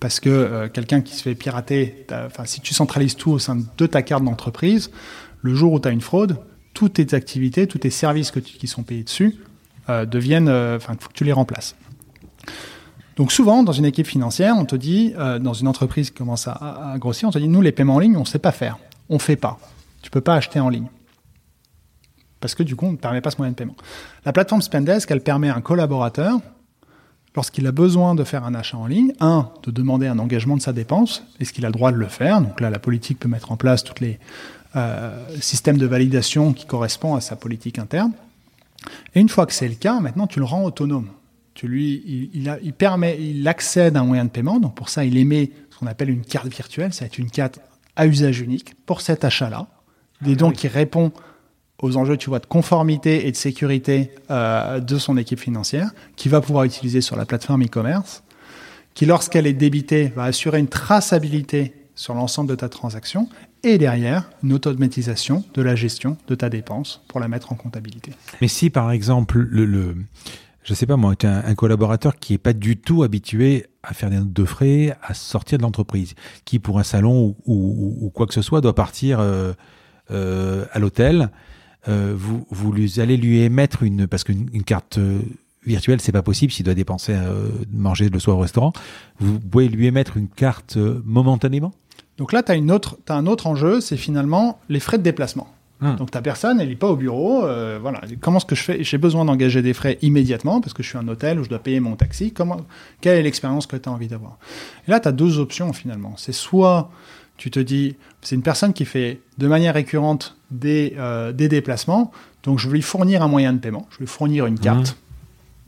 Parce que euh, quelqu'un qui se fait pirater, si tu centralises tout au sein de ta carte d'entreprise, le jour où tu as une fraude, toutes tes activités, tous tes services qui sont payés dessus euh, deviennent, euh, enfin, il faut que tu les remplaces. Donc souvent, dans une équipe financière, on te dit, dans une entreprise qui commence à, grossir, on te dit, nous, les paiements en ligne, on ne sait pas faire. On ne fait pas. Tu peux pas acheter en ligne. Parce que du coup, on ne permet pas ce moyen de paiement. La plateforme Spendesk, elle permet à un collaborateur lorsqu'il a besoin de faire un achat en ligne, un, de demander un engagement de sa dépense, est-ce qu'il a le droit de le faire? Donc là, la politique peut mettre en place tous les euh, systèmes de validation qui correspondent à sa politique interne. Et une fois que c'est le cas, maintenant, tu le rends autonome. Tu lui, il, permet, il accède à un moyen de paiement. Donc pour ça, il émet ce qu'on appelle une carte virtuelle. Ça va être une carte à usage unique pour cet achat-là. Et ah donc, qui répond aux enjeux, tu vois, de conformité et de sécurité euh, de son équipe financière, qui va pouvoir utiliser sur la plateforme e-commerce, qui, lorsqu'elle est débitée, va assurer une traçabilité sur l'ensemble de ta transaction, et derrière, une automatisation de la gestion de ta dépense pour la mettre en comptabilité. Mais si, par exemple, le, le je sais pas moi, tu un, collaborateur qui est pas du tout habitué à faire des notes de frais, à sortir de l'entreprise, qui pour un salon ou, quoi que ce soit doit partir euh, euh, à l'hôtel, euh, vous, allez lui émettre une, parce qu'une carte virtuelle, c'est pas possible s'il doit dépenser, manger le soir au restaurant. Vous pouvez lui émettre une carte momentanément? Donc là, tu as, as, un autre enjeu, c'est finalement les frais de déplacement. Hum. Donc ta personne, elle n'est pas au bureau. voilà. Comment est-ce que je fais? J'ai besoin d'engager des frais immédiatement parce que je suis un hôtel où je dois payer mon taxi. Comment Quelle est l'expérience que tu as envie d'avoir? Et là, tu as deux options finalement. C'est soit tu te dis, c'est une personne qui fait de manière récurrente des, euh, des déplacements, donc je vais lui fournir un moyen de paiement, je vais lui fournir une carte.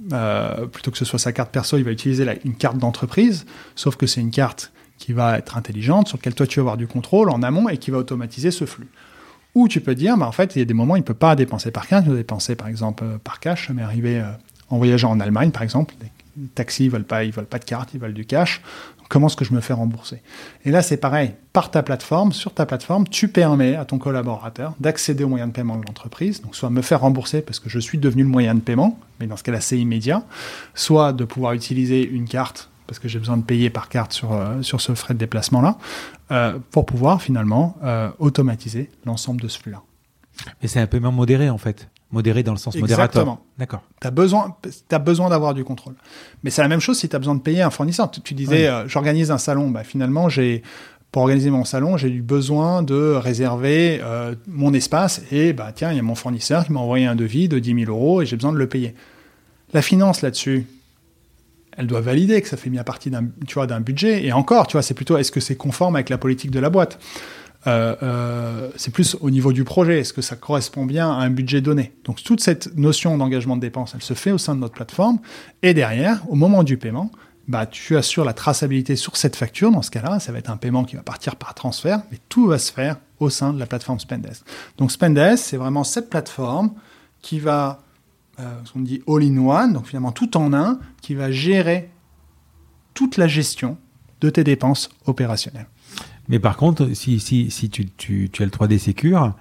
Mmh. Euh, plutôt que ce soit sa carte perso, il va utiliser une carte d'entreprise, sauf que c'est une carte qui va être intelligente, sur laquelle toi tu vas avoir du contrôle en amont et qui va automatiser ce flux. Ou tu peux dire, bah, en fait, il y a des moments où il ne peut pas dépenser par carte, il doit dépenser par exemple euh, par cash. Ça m'est arrivé en voyageant en Allemagne, par exemple. Les taxis ne veulent, pas, de carte, ils veulent du cash. Comment est-ce que je me fais rembourser? Et là, c'est pareil. Par ta plateforme, sur ta plateforme, tu permets à ton collaborateur d'accéder au moyen de paiement de l'entreprise, donc soit me faire rembourser parce que je suis devenu le moyen de paiement, mais dans ce cas-là, c'est immédiat, soit de pouvoir utiliser une carte parce que j'ai besoin de payer par carte sur, euh, sur ce frais de déplacement-là, euh, pour pouvoir finalement euh, automatiser l'ensemble de ce flux-là. Et c'est un paiement modéré en fait Modéré dans le sens modérateur. D'accord. Tu as besoin, as besoin d'avoir du contrôle. Mais c'est la même chose si tu as besoin de payer un fournisseur. Tu, disais, j'organise un salon. Bah, finalement, j'ai pour organiser mon salon, j'ai eu besoin de réserver euh, mon espace. Et bah, tiens, il y a mon fournisseur qui m'a envoyé un devis de 10 000 euros et j'ai besoin de le payer. La finance là-dessus, elle doit valider que ça fait bien partie d'un, budget. Et encore, tu vois, c'est plutôt est-ce que c'est conforme avec la politique de la boîte? Euh, euh, c'est plus au niveau du projet. Est-ce que ça correspond bien à un budget donné? Donc toute cette notion d'engagement de dépenses, elle se fait au sein de notre plateforme. Et derrière, au moment du paiement, bah, tu assures la traçabilité sur cette facture. Dans ce cas-là, ça va être un paiement qui va partir par transfert, mais tout va se faire au sein de la plateforme Spendesk. Donc Spendesk, c'est vraiment cette plateforme qui va, ce qu'on dit all-in-one, donc finalement tout en un, qui va gérer toute la gestion de tes dépenses opérationnelles. Mais par contre, si, si, si tu, tu, tu as le 3D Secure,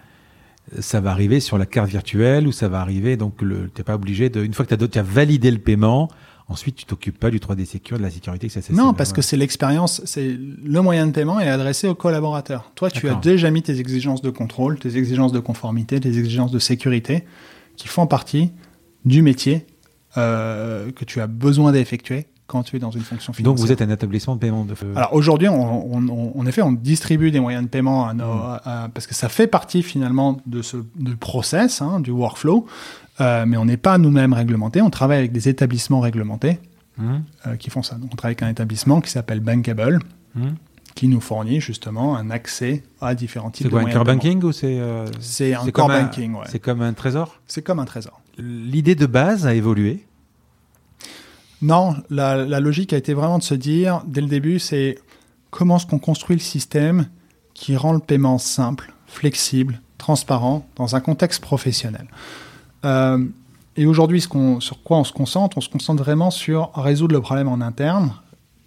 ça va arriver sur la carte virtuelle ou ça va arriver, donc tu n'es pas obligé de. Une fois que tu as, validé le paiement, ensuite tu t'occupes pas du 3D Secure, de la sécurité que ça Non, parce que c'est l'expérience, c'est le moyen de paiement est adressé aux collaborateurs. Toi, tu as déjà mis tes exigences de contrôle, tes exigences de conformité, tes exigences de sécurité qui font partie du métier euh, que tu as besoin d'effectuer quand tu es dans une fonction financière. Donc vous êtes un établissement de paiement de Alors aujourd'hui, on, en effet, on distribue des moyens de paiement à nos, mm. parce que ça fait partie finalement de ce du process, hein, du workflow, euh, mais on n'est pas nous-mêmes réglementés. On travaille avec des établissements réglementés mm. euh, qui font ça. Donc on travaille avec un établissement qui s'appelle Bankable. Mm. qui nous fournit justement un accès à différents types de moyens. C'est quoi, un core banking ou c'est euh, C'est un core banking, ouais. C'est comme un trésor? C'est comme un trésor. L'idée de base a évolué non, la, logique a été vraiment de se dire, dès le début, c'est comment est-ce qu'on construit le système qui rend le paiement simple, flexible, transparent, dans un contexte professionnel. Euh, et aujourd'hui, sur quoi on se concentre On se concentre vraiment sur résoudre le problème en interne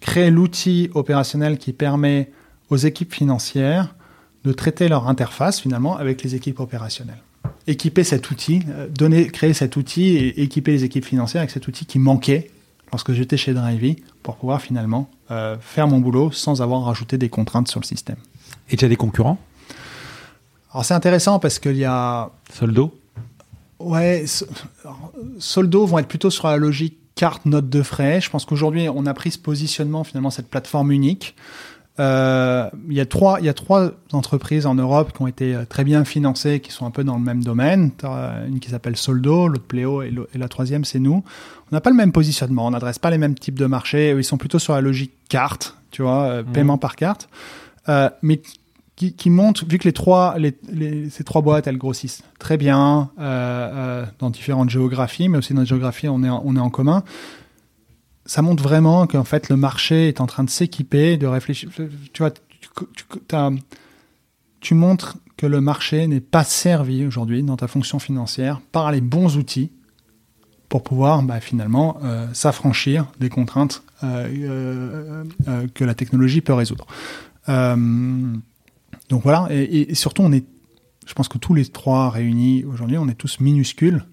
créer l'outil opérationnel qui permet aux équipes financières de traiter leur interface finalement avec les équipes opérationnelles. Équiper cet outil, euh, donner, créer cet outil et équiper les équipes financières avec cet outil qui manquait lorsque j'étais chez Drivey pour pouvoir finalement euh, faire mon boulot sans avoir rajouté des contraintes sur le système. Et tu as des concurrents? Alors c'est intéressant parce qu'il y a... Soldo? Ouais, Soldo vont être plutôt sur la logique carte note de frais. Je pense qu'aujourd'hui, on a pris ce positionnement, finalement, cette plateforme unique. Euh, il, y a trois, il y a trois entreprises en Europe qui ont été euh, très bien financées, qui sont un peu dans le même domaine. Une qui s'appelle Soldo, l'autre Pléo et, la troisième, c'est nous. On n'a pas le même positionnement, on n'adresse pas les mêmes types de marchés. Ils sont plutôt sur la logique carte, tu vois, euh, mmh. paiement par carte. mais qui, qui montre, vu que les trois, les, ces trois boîtes, elles grossissent très bien euh, euh, dans différentes géographies, mais aussi dans les géographies, on est, on est en commun. Ça montre vraiment qu'en fait, le marché est en train de s'équiper, de réfléchir. Tu vois, tu, montres que le marché n'est pas servi aujourd'hui dans ta fonction financière par les bons outils pour pouvoir bah, finalement euh, s'affranchir des contraintes euh, euh, que la technologie peut résoudre. Donc voilà, et, surtout, on est, je pense que tous les trois réunis aujourd'hui, on est tous minuscules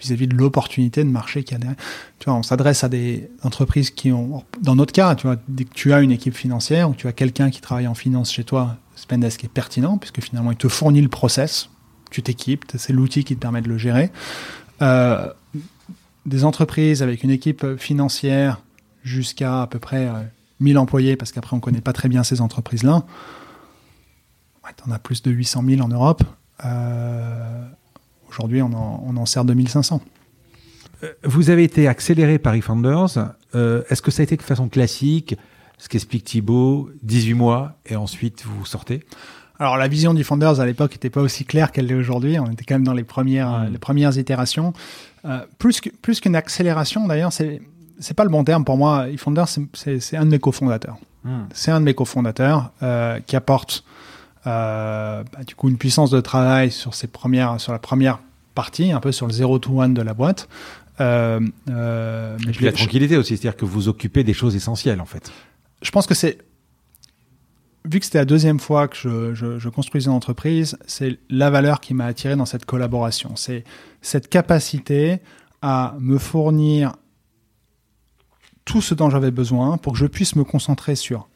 vis-à-vis de l'opportunité de marché qu'il y a derrière. Tu vois, on s'adresse à des entreprises qui ont, dans notre cas, tu vois, dès que tu as une équipe financière ou tu as quelqu'un qui travaille en finance chez toi, Spendesk est pertinent puisque finalement il te fournit le process, tu t'équipes, c'est l'outil qui te permet de le gérer. Euh, des entreprises avec une équipe financière jusqu'à à peu près 1000 euh, employés, parce qu'après on connaît pas très bien ces entreprises-là on a plus de 800 000 en Europe. Euh, aujourd'hui, on en, sert 2500. Euh, vous avez été accéléré par eFounders. Euh, est-ce que ça a été de façon classique Ce qu'explique Thibault, 18 mois, et ensuite vous sortez? Alors la vision d'eFounders à l'époque n'était pas aussi claire qu'elle l'est aujourd'hui. On était quand même dans les premières, les premières itérations. plus plus qu'une accélération, d'ailleurs, c'est c'est pas le bon terme pour moi. eFounders, c'est un de mes cofondateurs. Hmm. C'est un de mes cofondateurs qui apporte euh, bah, du coup une puissance de travail sur ces premières, sur la première partie, un peu sur le 0 to 1 de la boîte. Euh, euh, mais puis la tranquillité aussi, c'est-à-dire que vous occupez des choses essentielles en fait. Je pense que c'est vu que c'était la deuxième fois que je, je, je construisais une entreprise, c'est la valeur qui m'a attiré dans cette collaboration. C'est cette capacité à me fournir tout ce dont j'avais besoin pour que je puisse me concentrer sur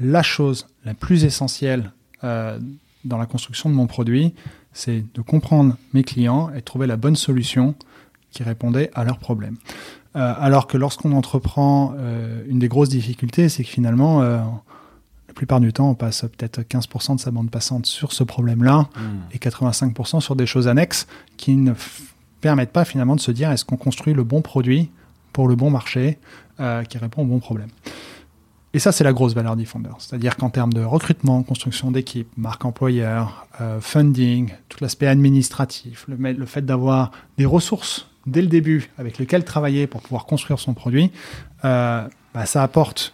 la chose la plus essentielle euh, dans la construction de mon produit, c'est de comprendre mes clients et trouver la bonne solution qui répondait à leurs problèmes. Euh, alors que lorsqu'on entreprend, euh, une des grosses difficultés, c'est que finalement, la plupart du temps, on passe peut-être 15% de sa bande passante sur ce problème-là hmm. et 85% sur des choses annexes qui ne permettent pas finalement de se dire est-ce qu'on construit le bon produit pour le bon marché qui répond au bon problème. Et ça, c'est la grosse valeur Defender. C'est-à-dire qu'en termes de recrutement, construction d'équipe, marque employeur, euh, funding, tout l'aspect administratif, le, le fait d'avoir des ressources dès le début avec lesquelles travailler pour pouvoir construire son produit, euh, bah, ça apporte,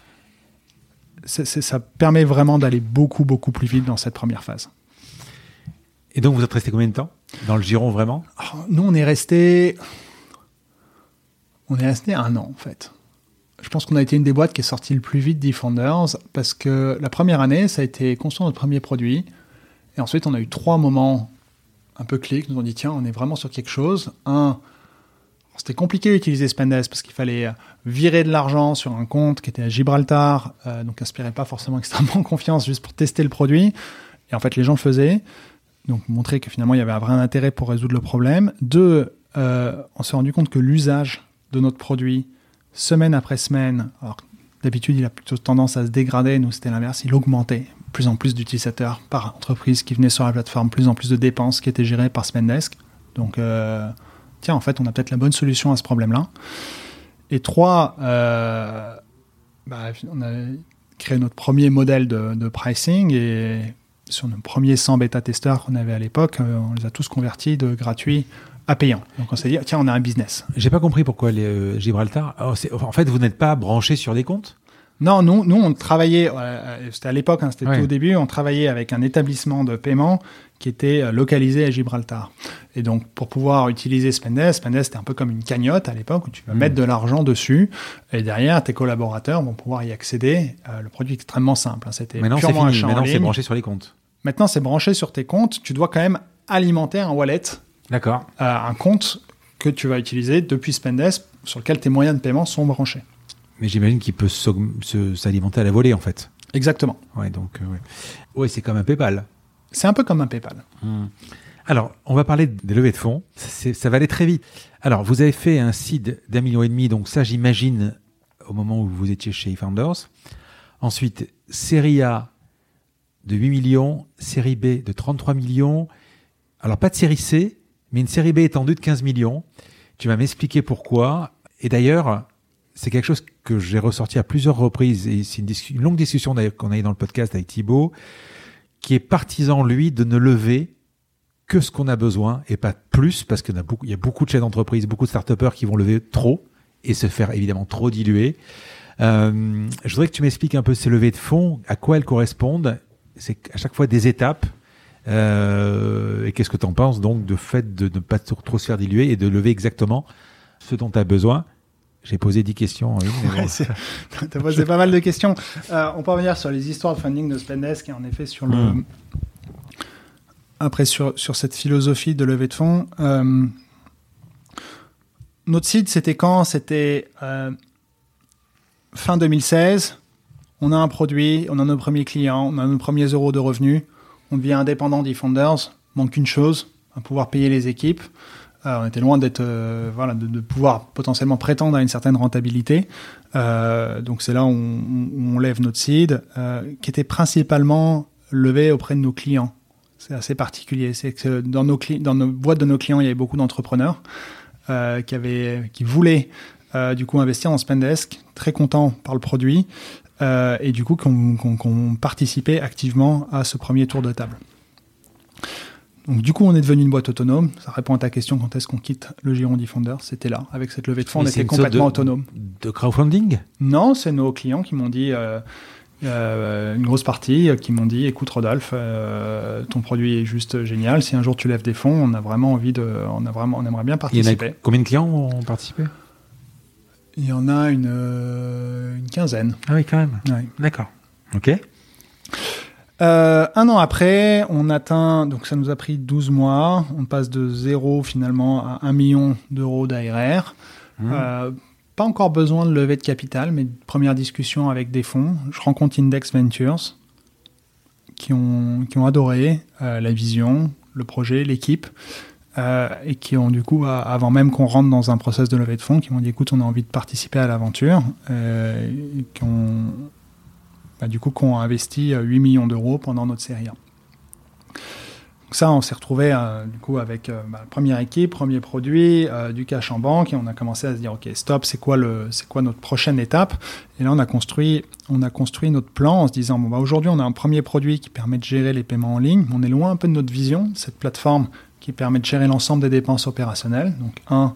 ça permet vraiment d'aller beaucoup, beaucoup plus vite dans cette première phase. Et donc, vous êtes resté combien de temps dans le giron vraiment? Nous, on est resté, on est resté un an en fait je pense qu'on a été une des boîtes qui est sortie le plus vite Defenders parce que la première année, ça a été construire notre premier produit. Et ensuite, on a eu trois moments un peu clés qui nous ont dit tiens, on est vraiment sur quelque chose. Un, c'était compliqué d'utiliser Spendesk parce qu'il fallait virer de l'argent sur un compte qui était à Gibraltar, euh, donc inspirait pas forcément extrêmement confiance juste pour tester le produit. Et en fait, les gens le faisaient. Donc, montrer que finalement, il y avait un vrai intérêt pour résoudre le problème. Deux, euh, on s'est rendu compte que l'usage de notre produit semaine après semaine, alors d'habitude il a plutôt tendance à se dégrader, nous c'était l'inverse, il augmentait. Plus en plus d'utilisateurs par entreprise qui venaient sur la plateforme, plus en plus de dépenses qui étaient gérées par Spendesk. Donc, euh, tiens, en fait, on a peut-être la bonne solution à ce problème-là. Et trois, euh, bah, on a créé notre premier modèle de, pricing et sur nos premiers 100 bêta-testeurs qu'on avait à l'époque, euh, on les a tous convertis de gratuit à payant. Donc on s'est dit, tiens, on a un business. J'ai pas compris pourquoi les, euh, Gibraltar. en fait, vous n'êtes pas branché sur des comptes? Non, nous, nous on travaillait, euh, c'était à l'époque, hein, c'était tout au début, on travaillait avec un établissement de paiement qui était euh, localisé à Gibraltar. Et donc, pour pouvoir utiliser Spendesk, Spendesk c'était un peu comme une cagnotte à l'époque où tu vas hmm. mettre de l'argent dessus et derrière, tes collaborateurs vont pouvoir y accéder. Euh, le produit est extrêmement simple. Hein. C'était Maintenant, c'est fini. Maintenant, c'est branché sur les comptes. Maintenant, c'est branché sur tes comptes. Tu dois quand même alimenter un wallet. D'accord. un compte que tu vas utiliser depuis Spendesk sur lequel tes moyens de paiement sont branchés. Mais j'imagine qu'il peut s'alimenter à la volée, en fait. Exactement. Ouais, donc, euh, ouais. c'est comme un PayPal. C'est un peu comme un PayPal. Hmm. Alors, on va parler des levées de fonds. Ça va aller très vite. Alors, vous avez fait un seed d'un million et demi, donc ça, j'imagine, au moment où vous étiez chez eFounders. Ensuite, série A de 8 millions, série B de 33 millions. Alors, pas de série C, mais une série B étendue de 15 millions. Tu vas m'expliquer pourquoi. Et d'ailleurs, c'est quelque chose que j'ai ressorti à plusieurs reprises, et c'est une, longue discussion qu'on a eu dans le podcast avec Thibaut, qui est partisan, lui, de ne lever que ce qu'on a besoin et pas plus, parce qu'il y, a beaucoup, il y a beaucoup de chefs d'entreprise, beaucoup de start qui vont lever trop et se faire évidemment trop diluer. Euh, je voudrais que tu m'expliques un peu ces levées de fonds, à quoi elles correspondent. C'est à chaque fois des étapes. Euh, et qu'est-ce que tu en penses donc de fait de ne pas trop se faire diluer et de lever exactement ce dont tu as besoin? J'ai posé 10 questions en tu as posé pas mal de questions. Euh, on peut revenir sur les histoires de funding de Spendesk et en effet sur le. Hmm. Après, sur, sur cette philosophie de levée de fonds. Euh, notre site, c'était quand? C'était euh, fin 2016. On a un produit, on a nos premiers clients, on a nos premiers euros de revenus. On devient indépendant d'e-founders. Manque une chose, à pouvoir payer les équipes. Euh, on était loin d'être, euh, de, pouvoir potentiellement prétendre à une certaine rentabilité. Euh, donc c'est là où on, lève notre seed, qui était principalement levé auprès de nos clients. C'est assez particulier. C'est que dans nos, dans boîtes de nos clients, il y avait beaucoup d'entrepreneurs qui voulaient du coup investir en Spendesk, très contents par le produit, et du coup qui ont participé activement à ce premier tour de table. Donc du coup, on est devenu une boîte autonome. Ça répond à ta question quand est-ce qu'on quitte le giron Defender? C'était là, avec cette levée de fonds, on était complètement autonome. De crowdfunding? Non, c'est nos clients qui m'ont dit. Euh, euh, une grosse partie qui m'ont dit écoute Rodolphe euh, ton produit est juste génial si un jour tu lèves des fonds on a vraiment envie de on a vraiment on aimerait bien participer combien de clients ont participé? Il y en a une, une quinzaine ah oui quand même d'accord ok euh, un an après, on atteint, donc ça nous a pris 12 mois, on passe de zéro finalement à 1 million d'euros d'ARR. Mmh. Euh, pas encore besoin de lever de capital, mais première discussion avec des fonds. Je rencontre Index Ventures qui ont, qui ont adoré euh, la vision, le projet, l'équipe. Et qui ont du coup, avant même qu'on rentre dans un process de levée de fonds, qui m'ont dit écoute, on a envie de participer à l'aventure, qui ont bah, du coup, qu'on a investi 8 euh, millions d'euros pendant notre série 1. Donc ça, on s'est retrouvé euh, du coup avec euh, bah, première équipe, premier produit, du cash en banque, et on a commencé à se dire ok, stop, c'est quoi le, c'est quoi notre prochaine étape? Et là, on a construit, on a construit notre plan en se disant bon bah aujourd'hui, on a un premier produit qui permet de gérer les paiements en ligne. On est loin un peu de notre vision, cette plateforme qui permet de gérer l'ensemble des dépenses opérationnelles. Donc un,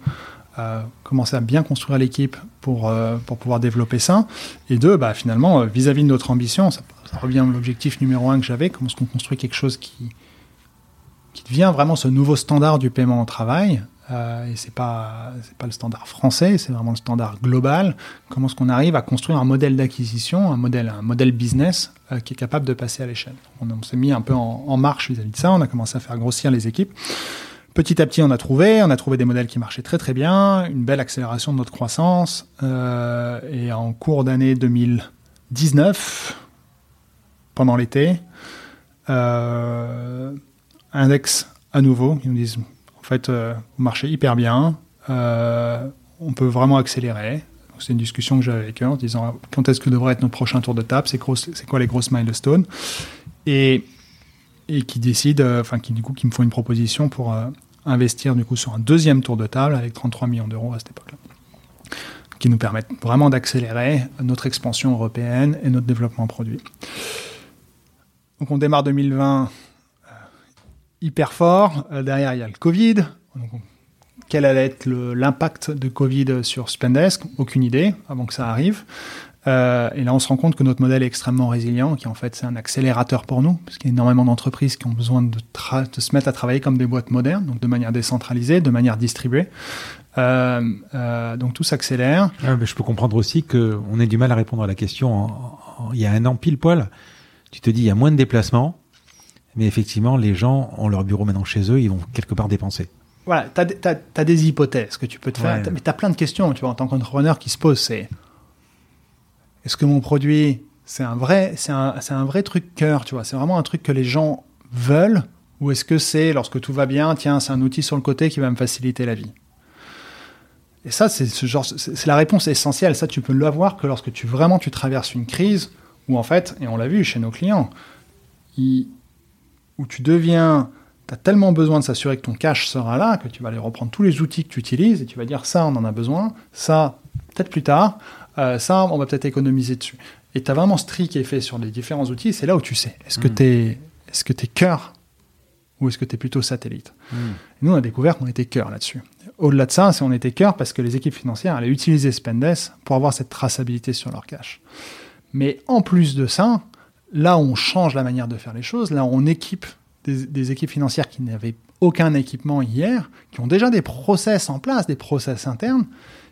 commencer à bien construire l'équipe pour, euh, pour pouvoir développer ça. Et deux, bah, finalement, euh, vis-à-vis de notre ambition, ça, revient à l'objectif numéro un que j'avais, comment est-ce qu'on construit quelque chose qui, qui devient vraiment ce nouveau standard du paiement au travail. Euh, et c'est pas pas le standard français, c'est vraiment le standard global. Comment est-ce qu'on arrive à construire un modèle d'acquisition, un modèle un modèle business qui est capable de passer à l'échelle? On, s'est mis un peu en, marche vis-à-vis de ça. On a commencé à faire grossir les équipes. Petit à petit, on a trouvé, on a trouvé des modèles qui marchaient très très bien, une belle accélération de notre croissance. Euh, et en cours d'année 2019, pendant l'été, euh, index à nouveau, ils nous disent en fait, euh, vous marchez hyper bien, on peut vraiment accélérer. C'est une discussion que j'avais avec eux en disant quand est-ce que devrait être notre prochain tour de table, c'est quoi les grosses milestones? Et qui décident, euh, enfin qui du coup qui me font une proposition pour euh, investir du coup sur un deuxième tour de table avec 33 millions d'euros à cette époque-là, qui nous permettent vraiment d'accélérer notre expansion européenne et notre développement produit. Donc on démarre 2020 euh, hyper fort. derrière il y a le Covid. quel allait être l'impact de Covid sur Spendesk? Aucune idée avant que ça arrive. Euh, et là, on se rend compte que notre modèle est extrêmement résilient, qui en fait c'est un accélérateur pour nous, parce qu'il y a énormément d'entreprises qui ont besoin de, se mettre à travailler comme des boîtes modernes, donc de manière décentralisée, de manière distribuée. Euh, euh, donc tout s'accélère. mais je peux comprendre aussi qu'on ait du mal à répondre à la question. il y a un an pile poil, tu te dis il y a moins de déplacements, mais effectivement les gens ont leur bureau maintenant chez eux, ils vont quelque part dépenser. Voilà, tu as, des hypothèses que tu peux te faire, mais tu as plein de questions, tu vois, en tant qu'entrepreneur qui se posent. C'est est-ce que mon produit, c'est un vrai, un, un, vrai truc cœur, tu vois, c'est vraiment un truc que les gens veulent, ou est-ce que c'est lorsque tout va bien, tiens, c'est un outil sur le côté qui va me faciliter la vie? Et ça, c'est ce genre, c'est la réponse essentielle. Ça, tu peux l'avoir que lorsque tu vraiment tu traverses une crise où en fait, et on l'a vu chez nos clients, où tu deviens, tu as tellement besoin de s'assurer que ton cash sera là que tu vas aller reprendre tous les outils que tu utilises et tu vas dire ça, on en a besoin, ça, peut-être plus tard, euh, ça, on va peut-être économiser dessus. Et tu as vraiment ce tri qui est fait sur les différents outils. C'est là où tu sais. Est-ce que hmm. tu es, est-ce que es cœur ou est-ce que tu es plutôt satellite hmm. Nous, on a découvert qu'on était cœur là-dessus. Au-delà de ça, c'est on était cœur parce que les équipes financières allaient utiliser Spendes pour avoir cette traçabilité sur leur cash. Mais en plus de ça, là on change la manière de faire les choses, là on équipe des, équipes financières qui n'avaient aucun équipement hier, qui ont déjà des process en place, des process internes,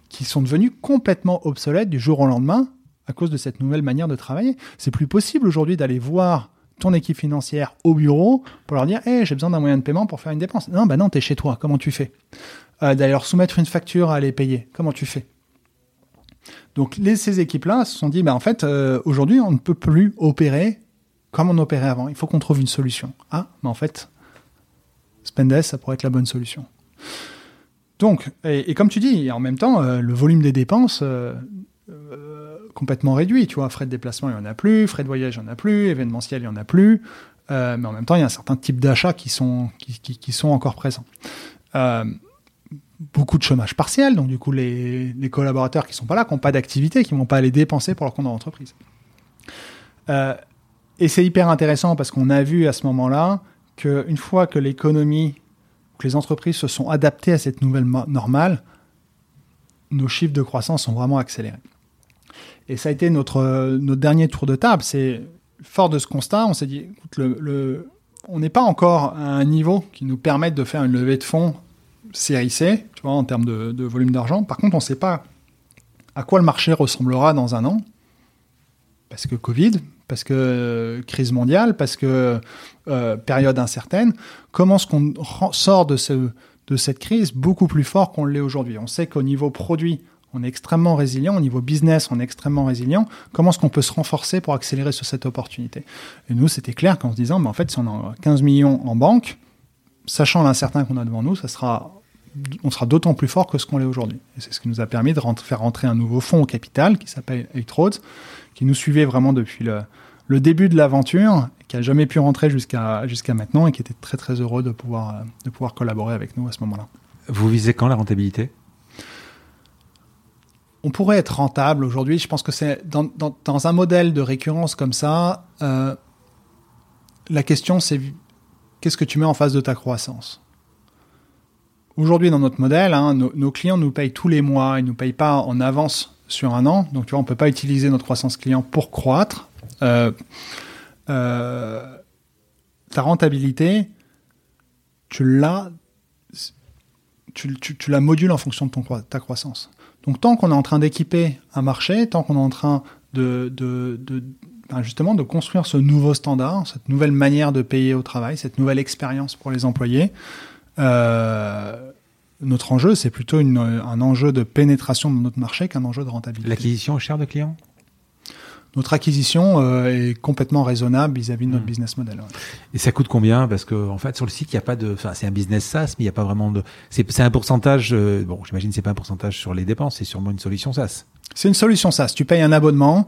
qui sont devenus complètement obsolètes du jour au lendemain à cause de cette nouvelle manière de travailler. C'est plus possible aujourd'hui d'aller voir ton équipe financière au bureau pour leur dire hey, j'ai besoin d'un moyen de paiement pour faire une dépense. Non, bah non, tu es chez toi. Comment tu fais? Euh, D'ailleurs, soumettre une facture à aller payer. Comment tu fais? Donc, ces équipes-là se sont dit bah, en fait, euh, aujourd'hui, on ne peut plus opérer comme on opérait avant. Il faut qu'on trouve une solution. Ah, mais en fait, Spendes, ça pourrait être la bonne solution. Donc, et, comme tu dis, en même temps, euh, le volume des dépenses euh, complètement réduit. Tu vois, frais de déplacement, il n'y en a plus, frais de voyage, il n'y en a plus, événementiel, il n'y en a plus. mais en même temps, il y a un certain type d'achats qui sont, qui, sont encore présents. Beaucoup de chômage partiel, donc du coup, les, collaborateurs qui sont pas là, qui n'ont pas d'activité, qui ne vont pas aller dépenser pour leur compte d'entreprise. et c'est hyper intéressant parce qu'on a vu à ce moment-là qu'une fois que l'économie que les entreprises se sont adaptées à cette nouvelle normale, nos chiffres de croissance sont vraiment accélérés. Et ça a été notre, notre dernier tour de table. C'est fort de ce constat, on s'est dit, écoute, on n'est pas encore à un niveau qui nous permette de faire une levée de fonds série tu vois, en termes de, volume d'argent. Par contre, on ne sait pas à quoi le marché ressemblera dans un an, parce que Covid, parce que euh, crise mondiale, parce que euh, période incertaine. Comment est-ce qu'on sort de, ce, de cette crise beaucoup plus fort qu'on l'est aujourd'hui? On sait qu'au niveau produit, on est extrêmement résilient, au niveau business, on est extrêmement résilient. Comment est-ce qu'on peut se renforcer pour accélérer sur cette opportunité? Et nous, c'était clair qu'en se disant, mais en fait, si on a 15 millions en banque, sachant l'incertain qu'on a devant nous, ça sera on sera d'autant plus fort que ce qu'on l'est aujourd'hui. Et c'est ce qui nous a permis de faire rentrer un nouveau fonds au capital qui s'appelle Electrodes, qui nous suivait vraiment depuis le, le début de l'aventure, qui a jamais pu rentrer jusqu'à jusqu'à maintenant et qui était très très heureux de pouvoir, de pouvoir collaborer avec nous à ce moment-là. Vous visez quand la rentabilité? On pourrait être rentable aujourd'hui. Je pense que c'est dans, dans, un modèle de récurrence comme ça, euh, la question c'est qu'est-ce que tu mets en face de ta croissance? Aujourd'hui, dans notre modèle, hein, nos, clients nous payent tous les mois, ils ne nous payent pas en avance sur un an. Donc, tu vois, on ne peut pas utiliser notre croissance client pour croître. Euh, euh, ta rentabilité, tu la, tu, la modules en fonction de ton, ta croissance. Donc, tant qu'on est en train d'équiper un marché, tant qu'on est en train de, ben, justement de construire ce nouveau standard, cette nouvelle manière de payer au travail, cette nouvelle expérience pour les employés, euh, notre enjeu, c'est plutôt un enjeu de pénétration dans notre marché qu'un enjeu de rentabilité. L'acquisition est chère de clients? Notre acquisition euh, est complètement raisonnable vis-à-vis de notre hmm. business model. Et ça coûte combien? Parce que en fait, sur le site, il n'y a pas de. Enfin, c'est un business SaaS, mais il n'y a pas vraiment de. C'est un pourcentage. Euh, bon, j'imagine c'est pas un pourcentage sur les dépenses, c'est sûrement une solution SaaS. C'est une solution SaaS. Tu payes un abonnement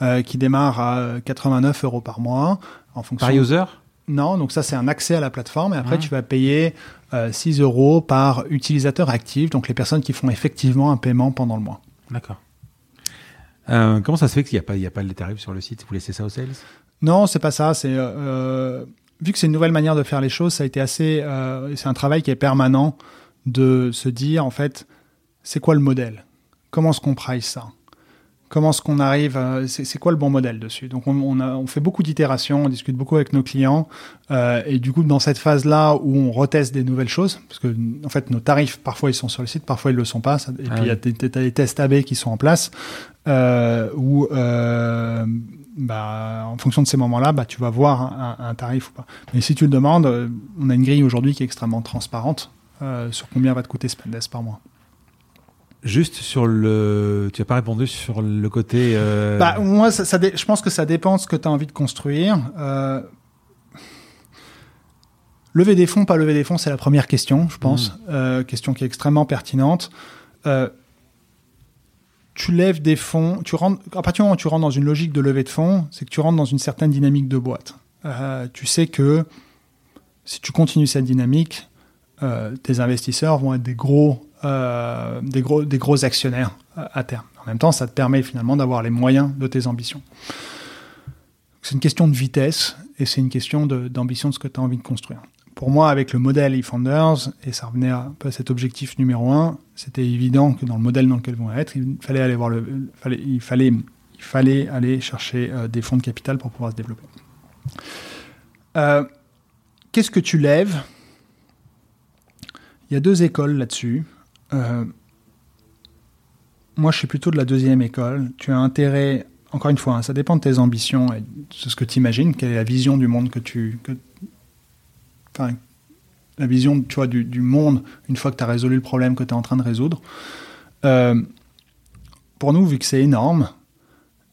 euh, qui démarre à 89 euros par mois en fonction. Par user Non, donc ça c'est un accès à la plateforme et après ah. tu vas payer 6 euros par utilisateur actif, donc les personnes qui font effectivement un paiement pendant le mois. D'accord. Euh, comment ça se fait qu'il n'y a pas, il y a pas les tarifs sur le site? Vous laissez ça aux sales? Non, c'est pas ça. C'est euh, vu que c'est une nouvelle manière de faire les choses, ça a été assez. Euh, c'est un travail qui est permanent de se dire en fait, c'est quoi le modèle? Comment est-ce qu'on price ça? Comment est-ce qu'on arrive, c'est quoi le bon modèle dessus? Donc on, on, a, on fait beaucoup d'itérations, on discute beaucoup avec nos clients, euh, et du coup dans cette phase-là où on reteste des nouvelles choses, parce que en fait nos tarifs parfois ils sont sur le site, parfois ils le sont pas, et ah puis il y a des, des, tests AB qui sont en place, euh, où euh, bah, en fonction de ces moments-là, bah, tu vas voir un, un, tarif ou pas. Mais si tu le demandes, on a une grille aujourd'hui qui est extrêmement transparente sur combien va te coûter Spendesk par mois. Juste sur le. Tu n'as pas répondu sur le côté. Euh... Bah, moi, ça, ça je pense que ça dépend de ce que tu as envie de construire. Euh... Lever des fonds, pas lever des fonds, c'est la première question, je pense. Mmh. Euh, question qui est extrêmement pertinente. Tu lèves des fonds, tu rentres, à partir du moment où tu rentres dans une logique de levée de fonds, c'est que tu rentres dans une certaine dynamique de boîte. Tu sais que si tu continues cette dynamique, tes investisseurs vont être des gros euh, actionnaires euh, à terme. En même temps, ça te permet finalement d'avoir les moyens de tes ambitions. C'est une question de vitesse et c'est une question d'ambition de, ce que tu as envie de construire. Pour moi, avec le modèle eFounders, et ça revenait à, à cet objectif numéro un, c'était évident que dans le modèle dans lequel vont être, il fallait aller il fallait, aller chercher euh, des fonds de capital pour pouvoir se développer. Euh, Qu'est-ce que tu lèves Il y a deux écoles là-dessus. Euh, moi, je suis plutôt de la deuxième école. Tu as intérêt, encore une fois, hein, ça dépend de tes ambitions et de ce que tu imagines, quelle est la vision du monde que tu. Enfin, la vision tu vois, du, monde une fois que tu as résolu le problème que tu es en train de résoudre. Euh, pour nous, vu que c'est énorme,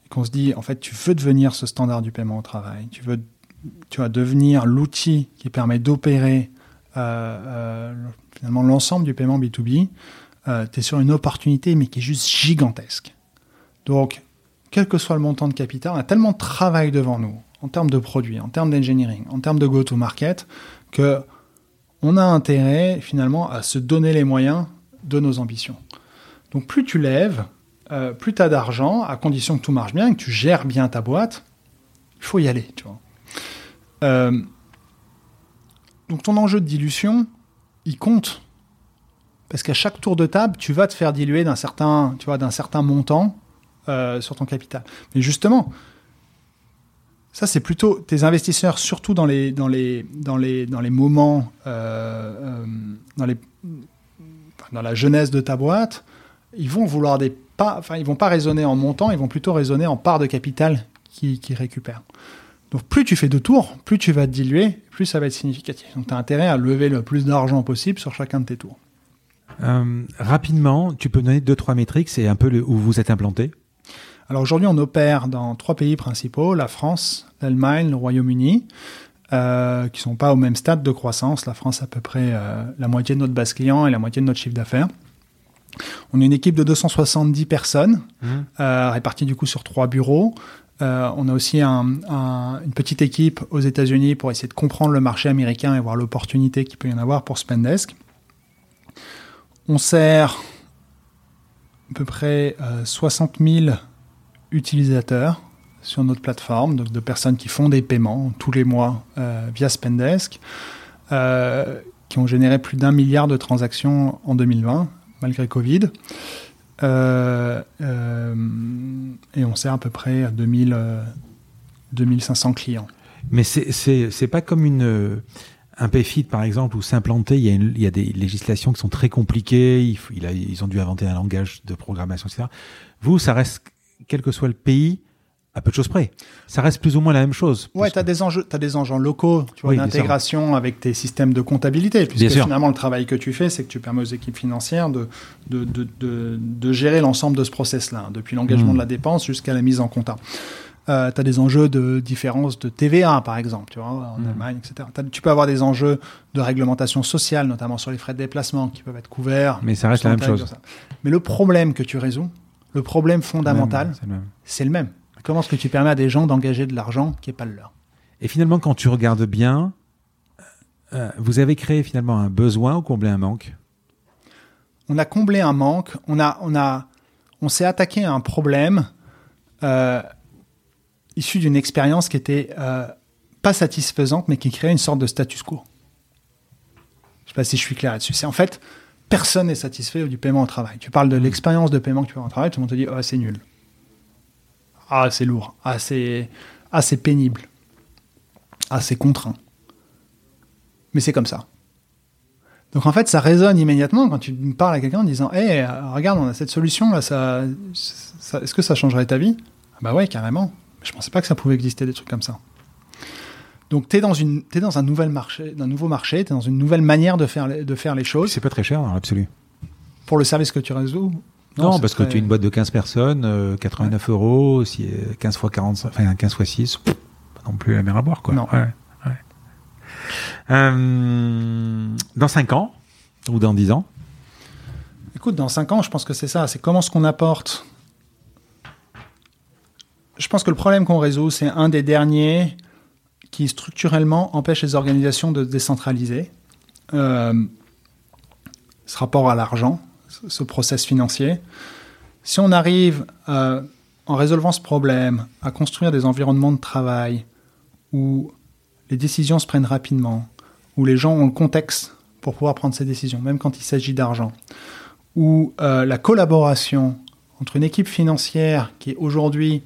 qu'on se dit, en fait, tu veux devenir ce standard du paiement au travail, tu veux tu vas devenir l'outil qui permet d'opérer euh, finalement l'ensemble du paiement B2B, euh, tu es sur une opportunité, mais qui est juste gigantesque. Donc, quel que soit le montant de capital, on a tellement de travail devant nous, en termes de produits, en termes d'engineering, en termes de go-to-market, que on a intérêt finalement à se donner les moyens de nos ambitions. Donc plus tu lèves, euh, plus tu as d'argent, à condition que tout marche bien, que tu gères bien ta boîte, il faut y aller. Tu vois. Euh, donc ton enjeu de dilution, il compte. Parce qu'à chaque tour de table, tu vas te faire diluer d'un certain, tu vois, d'un certain montant euh, sur ton capital. Mais justement, ça c'est plutôt tes investisseurs, surtout dans les, dans les, dans les, dans les moments, euh, euh, dans, les, dans la jeunesse de ta boîte, ils vont vouloir des pas, enfin ils vont pas raisonner en montant, ils vont plutôt raisonner en part de capital qu'ils qui récupèrent. Donc plus tu fais de tours, plus tu vas te diluer, plus ça va être significatif. Donc tu as intérêt à lever le plus d'argent possible sur chacun de tes tours. Euh, rapidement, tu peux donner deux trois métriques, c'est un peu le, où vous êtes implanté. Alors aujourd'hui, on opère dans trois pays principaux la France, l'Allemagne, le Royaume-Uni, euh, qui sont pas au même stade de croissance. La France à peu près euh, la moitié de notre base client et la moitié de notre chiffre d'affaires. On est une équipe de 270 personnes, mmh. euh, réparties du coup sur trois bureaux. Euh, on a aussi un, un, une petite équipe aux États-Unis pour essayer de comprendre le marché américain et voir l'opportunité qu'il peut y en avoir pour Spendesk. On sert à peu près euh, 60 000 utilisateurs sur notre plateforme, donc de personnes qui font des paiements tous les mois euh, via Spendesk, euh, qui ont généré plus d'un milliard de transactions en 2020, malgré Covid. Euh, euh, et on sert à peu près à 2000, euh, 2500 clients. Mais c'est pas comme une un PayFit, par exemple, où s'implanter, il, il, y a des législations qui sont très compliquées, il, il a, ils ont dû inventer un langage de programmation, etc. Vous, ça reste, quel que soit le pays, à peu de choses près. Ça reste plus ou moins la même chose. Ouais, tu as, des enjeux, as des enjeux locaux, tu vois, oui, d'intégration avec tes systèmes de comptabilité. Puisque bien finalement, sûr. le travail que tu fais, c'est que tu permets aux équipes financières de, de, de, de, de gérer l'ensemble de ce process-là, hein, depuis l'engagement mmh. de la dépense jusqu'à la mise en compta. Euh, tu as des enjeux de différence de TVA, par exemple, tu vois, en mmh. Allemagne, etc. Tu peux avoir des enjeux de réglementation sociale, notamment sur les frais de déplacement, qui peuvent être couverts. Mais ça reste la même chose. Mais le problème que tu résous, le problème fondamental, c'est le même. Comment est-ce que tu permets à des gens d'engager de l'argent qui n'est pas le leur? Et finalement, quand tu regardes bien, euh, vous avez créé finalement un besoin ou comblé un manque? On a comblé un manque. On a, on a, on s'est attaqué à un problème euh, issu d'une expérience qui était euh, pas satisfaisante, mais qui créait une sorte de status quo. Je sais pas si je suis clair là-dessus. C'est en fait, personne n'est satisfait du paiement au travail. Tu parles de l'expérience de paiement que tu fais au travail, tout le monde te dit, oh, c'est nul. Ah, c'est lourd, assez, assez pénible, assez contraint. Mais c'est comme ça. Donc en fait, ça résonne immédiatement quand tu parles à quelqu'un en disant Hé, regarde, on a cette solution là, ça, est-ce que ça changerait ta vie? Ah Bah ouais, carrément. Je pensais pas que ça pouvait exister des trucs comme ça. Donc tu es dans une es dans un nouvel marché, d'un nouveau marché, tu es dans une nouvelle manière de faire de faire les choses. C'est pas très cher dans l'absolu. Pour le service que tu résous Non, parce que tu es une boîte de 15 personnes, 89 euh, euros, si 15 fois 45, enfin 15 fois 6, pas non plus la mer à boire quoi. Non. Euh, dans 5 ans ou dans 10 ans? Écoute, dans 5 ans, je pense que c'est ça. C'est comment ce qu'on apporte. Je pense que le problème qu'on résout, c'est un des derniers qui structurellement empêche les organisations de décentraliser. Euh, ce rapport à l'argent, ce process financier. Si on arrive, en résolvant ce problème, à construire des environnements de travail où les décisions se prennent rapidement, où les gens ont le contexte pour pouvoir prendre ces décisions, même quand il s'agit d'argent, où euh, la collaboration entre une équipe financière qui aujourd'hui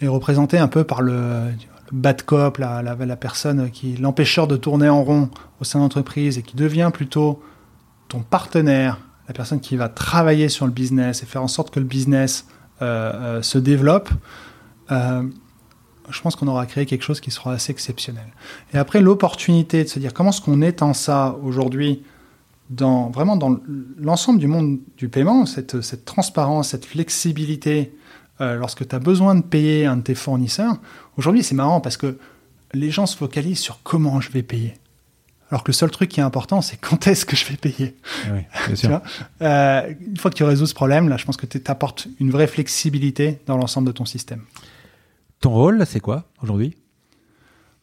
est représentée un peu par le, bad cop, la, la, personne qui l'empêcheur de tourner en rond au sein de l'entreprise et qui devient plutôt ton partenaire, la personne qui va travailler sur le business et faire en sorte que le business euh, euh, se développe, euh, je pense qu'on aura créé quelque chose qui sera assez exceptionnel. Et après, l'opportunité de se dire comment est-ce qu'on étend ça aujourd'hui dans, vraiment dans l'ensemble du monde du paiement, cette, cette transparence, cette flexibilité, lorsque tu as besoin de payer un de tes fournisseurs, Aujourd'hui, c'est marrant parce que les gens se focalisent sur comment je vais payer. Alors que le seul truc qui est important, c'est quand est-ce que je vais payer. Oui, bien sûr. Euh, une fois que tu résous ce problème, là, je pense que tu apportes une vraie flexibilité dans l'ensemble de ton système. Ton rôle, c'est quoi aujourd'hui?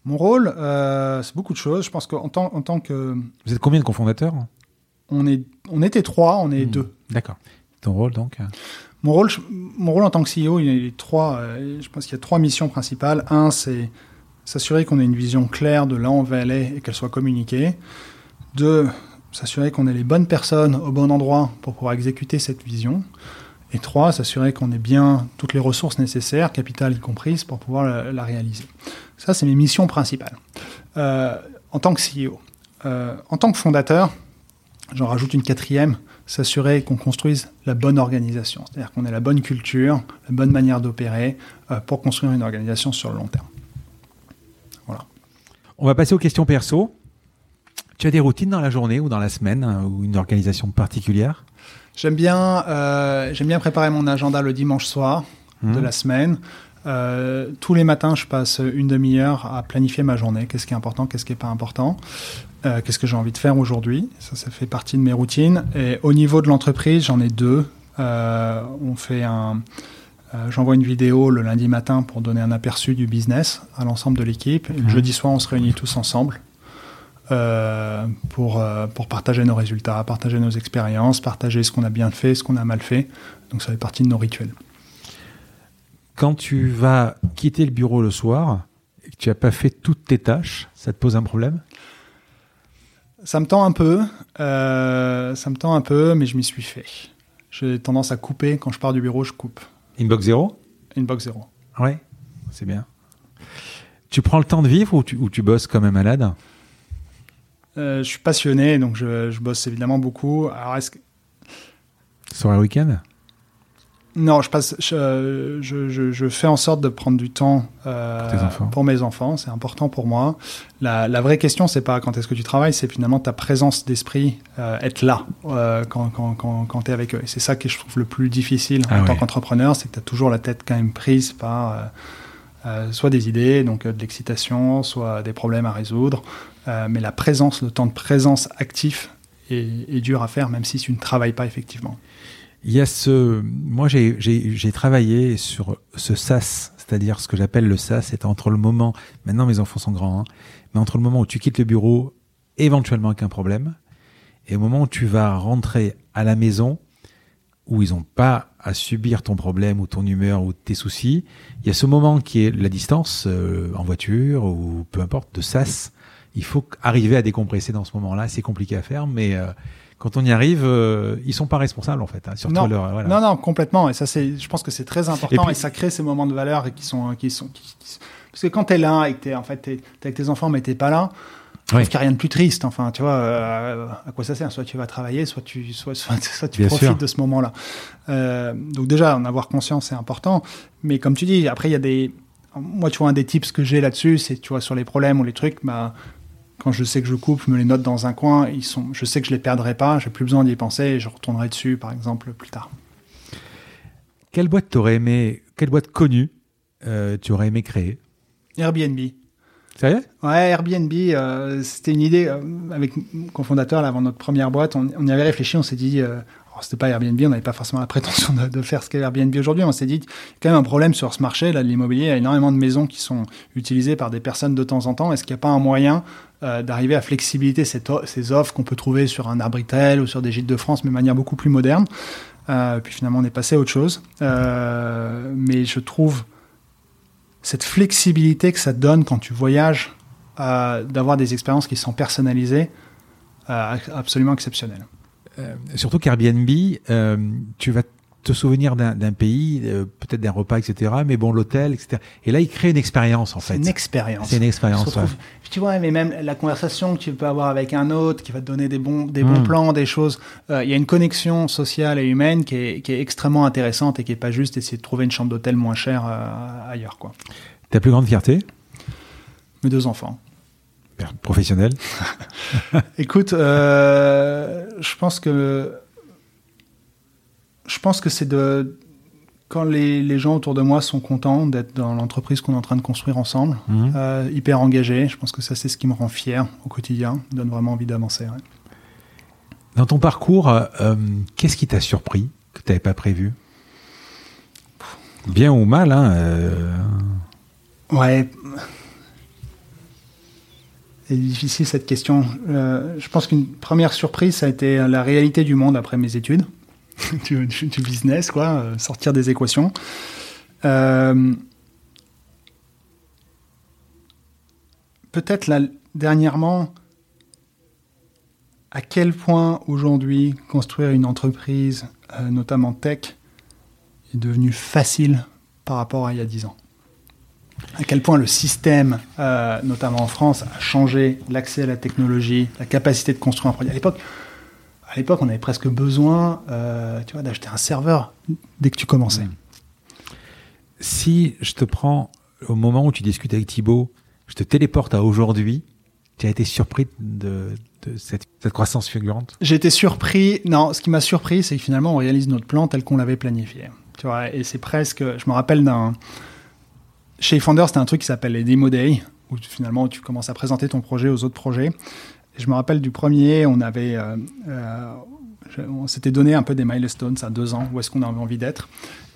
Mon rôle, euh, c'est beaucoup de choses. Je pense qu'en tant, en tant que... Vous êtes combien de cofondateurs? On, est, on était trois, on est hmm. deux. D'accord. Ton rôle, donc mon rôle, mon rôle en tant que CEO, il y a trois, euh, je pense qu'il y a trois missions principales. Un, c'est s'assurer qu'on ait une vision claire de là où on veut aller et qu'elle soit communiquée. Deux, s'assurer qu'on ait les bonnes personnes au bon endroit pour pouvoir exécuter cette vision. Et trois, s'assurer qu'on ait bien toutes les ressources nécessaires, capital y compris, pour pouvoir la, réaliser. Ça, c'est mes missions principales. Euh, en tant que CEO. Euh, en tant que fondateur, j'en rajoute une quatrième, s'assurer qu'on construise la bonne organisation, c'est-à-dire qu'on ait la bonne culture, la bonne manière d'opérer euh, pour construire une organisation sur le long terme. On va passer aux questions perso. Tu as des routines dans la journée ou dans la semaine euh, ou une organisation particulière? J'aime bien, euh, j'aime bien préparer mon agenda le dimanche soir de mmh. la semaine. tous les matins, je passe une demi-heure à planifier ma journée. Qu'est-ce qui est important, qu'est-ce qui n'est pas important? Euh, qu'est-ce que j'ai envie de faire aujourd'hui? Ça, ça fait partie de mes routines. Et au niveau de l'entreprise, j'en ai deux. Euh, on fait un, euh, j'envoie une vidéo le lundi matin pour donner un aperçu du business à l'ensemble de l'équipe. Le mhm. jeudi soir, on se réunit tous ensemble pour, pour partager nos résultats, partager nos expériences, partager ce qu'on a bien fait, ce qu'on a mal fait. Donc ça fait partie de nos rituels. Quand tu vas quitter le bureau le soir et que tu n'as pas fait toutes tes tâches, ça te pose un problème? Ça me tend un peu, euh, ça me tend un peu, mais je m'y suis fait. J'ai tendance à couper quand je pars du bureau, je coupe. Inbox zéro Inbox zéro. Ouais, c'est bien. Tu prends le temps de vivre ou tu, ou tu bosses comme un malade? Euh, Je suis passionné, donc je, je, bosse évidemment beaucoup. Alors est-ce que... Sur un week-end? Non, je, passe, je, je, je, fais en sorte de prendre du temps euh, pour, mes enfants. C'est important pour moi. La, la vraie question, c'est pas quand est-ce que tu travailles, c'est finalement ta présence d'esprit, euh, être là euh, quand, quand, quand, quand tu es avec eux. Et c'est ça que je trouve le plus difficile en ah tant qu'entrepreneur, c'est que tu as toujours la tête quand même prise par soit des idées, donc de l'excitation, soit des problèmes à résoudre. mais la présence, le temps de présence actif est, est dur à faire, même si tu ne travailles pas effectivement. Il y a ce, moi j'ai travaillé sur ce SAS, c'est-à-dire ce que j'appelle le SAS, c'est entre le moment, maintenant mes enfants sont grands, hein, mais entre le moment où tu quittes le bureau, éventuellement avec un problème, et au moment où tu vas rentrer à la maison, où ils n'ont pas à subir ton problème ou ton humeur ou tes soucis, il y a ce moment qui est la distance euh, en voiture ou peu importe de sas. Il faut arriver à décompresser dans ce moment-là. C'est compliqué à faire, mais euh, quand on y arrive, euh, ils sont pas responsables en fait. Hein, non. non, non, complètement. Et ça, c'est, je pense que c'est très important et, ça crée ces moments de valeur qui sont, qui sont, parce que quand t'es là et que t'es en fait t'es, avec tes enfants mais t'es pas là, je trouve qu'il n'y a rien de plus triste. Enfin, tu vois, euh, à quoi ça sert? Soit tu vas travailler, soit tu, soit, soit, tu profites de ce moment-là. Euh, donc déjà, en avoir conscience, c'est important. Mais comme tu dis, après, il y a des... Moi, tu vois, un des tips que j'ai là-dessus, c'est, tu vois, sur les problèmes ou les trucs, bah, quand je sais que je coupe, je me les note dans un coin. Ils sont, je sais que je les perdrai pas, j'ai plus besoin d'y penser et je retournerai dessus, par exemple, plus tard. Quelle boîte t'aurais aimé, quelle boîte connue euh, tu aurais aimé créer? Airbnb. Est Ouais, Airbnb, euh, c'était une idée euh, avec mon cofondateur, là, avant notre première boîte. On, y avait réfléchi, on s'est dit, c'était pas Airbnb, on n'avait pas forcément la prétention de, faire ce qu'est Airbnb aujourd'hui. On s'est dit, il y a quand même un problème sur ce marché, là, de l'immobilier. Il y a énormément de maisons qui sont utilisées par des personnes de temps en temps. Est-ce qu'il n'y a pas un moyen d'arriver à flexibiliter ces offres qu'on peut trouver sur un Arbritel ou sur des gîtes de France, mais de manière beaucoup plus moderne? Puis finalement, on est passé à autre chose. mais je trouve cette flexibilité que ça donne quand tu voyages, euh, d'avoir des expériences qui sont personnalisées, euh, absolument exceptionnelles. Euh, surtout qu'Airbnb, tu vas te souvenir d'un pays, peut-être d'un repas, etc. Mais bon, l'hôtel, etc. Et là, il crée une expérience, en fait. Une expérience. C'est une expérience. Tu vois, mais même la conversation que tu peux avoir avec un autre, qui va te donner des bons, des bons hmm. plans, des choses. Il y a une connexion sociale et humaine qui est, qui est, extrêmement intéressante et qui est pas juste essayer de trouver une chambre d'hôtel moins chère ailleurs, quoi. Ta plus grande fierté? Mes deux enfants. Professionnel Écoute, euh, je pense que je pense que c'est de quand les, gens autour de moi sont contents d'être dans l'entreprise qu'on est en train de construire ensemble, mhm. euh, hyper engagés. Je pense que ça c'est ce qui me rend fier au quotidien, donne vraiment envie d'avancer. Dans ton parcours, euh, qu'est-ce qui t'a surpris que tu n'avais pas prévu? Bien ou mal, hein Ouais. Difficile cette question. Euh, je pense qu'une première surprise, ça a été la réalité du monde après mes études. du, business, quoi, euh, sortir des équations. Euh, peut-être dernièrement, à quel point aujourd'hui construire une entreprise, notamment tech, est devenu facile par rapport à il y a dix ans? À quel point le système, euh, notamment en France, a changé l'accès à la technologie, la capacité de construire un produit. À l'époque, à l'époque, on avait presque besoin, euh, tu vois, d'acheter un serveur dès que tu commençais. Hmm. Si je te prends au moment où tu discutes avec Thibaut, je te téléporte à aujourd'hui, tu as été surpris de, cette, croissance fulgurante? J'ai été surpris. Non, ce qui m'a surpris, c'est que finalement, on réalise notre plan tel qu'on l'avait planifié. Tu vois, et c'est presque. Je me rappelle d'un chez Founder, c'était un truc qui s'appelle les Demo Day, où finalement tu commences à présenter ton projet aux autres projets. je me rappelle du premier, on avait, euh, euh, on s'était donné un peu des milestones à deux ans, où est-ce qu'on avait envie d'être,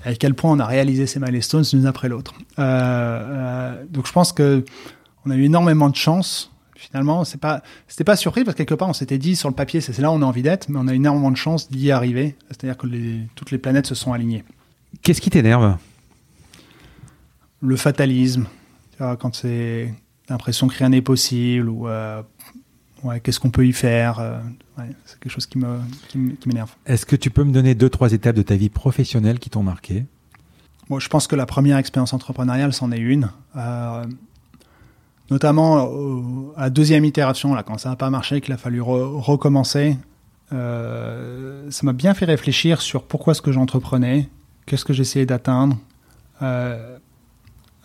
et à quel point on a réalisé ces milestones l'une après l'autre. Euh, donc je pense que on a eu énormément de chance. Finalement, c'est pas, c'était pas surpris parce que quelque part on s'était dit sur le papier, c'est là où on a envie d'être, mais on a énormément de chance d'y arriver. C'est-à-dire que toutes les planètes se sont alignées. Qu'est-ce qui t'énerve? Le fatalisme, quand c'est l'impression que rien n'est possible ou euh, qu'est-ce qu'on peut y faire. Euh, c'est quelque chose qui me qui, m'énerve. Est-ce que tu peux me donner deux trois étapes de ta vie professionnelle qui t'ont marqué? Moi, je pense que la première expérience entrepreneuriale, c'en est une. Euh, notamment à la deuxième itération, là, quand ça n'a pas marché, qu'il a fallu recommencer. ça m'a bien fait réfléchir sur pourquoi ce que j'entreprenais, qu'est-ce que j'essayais d'atteindre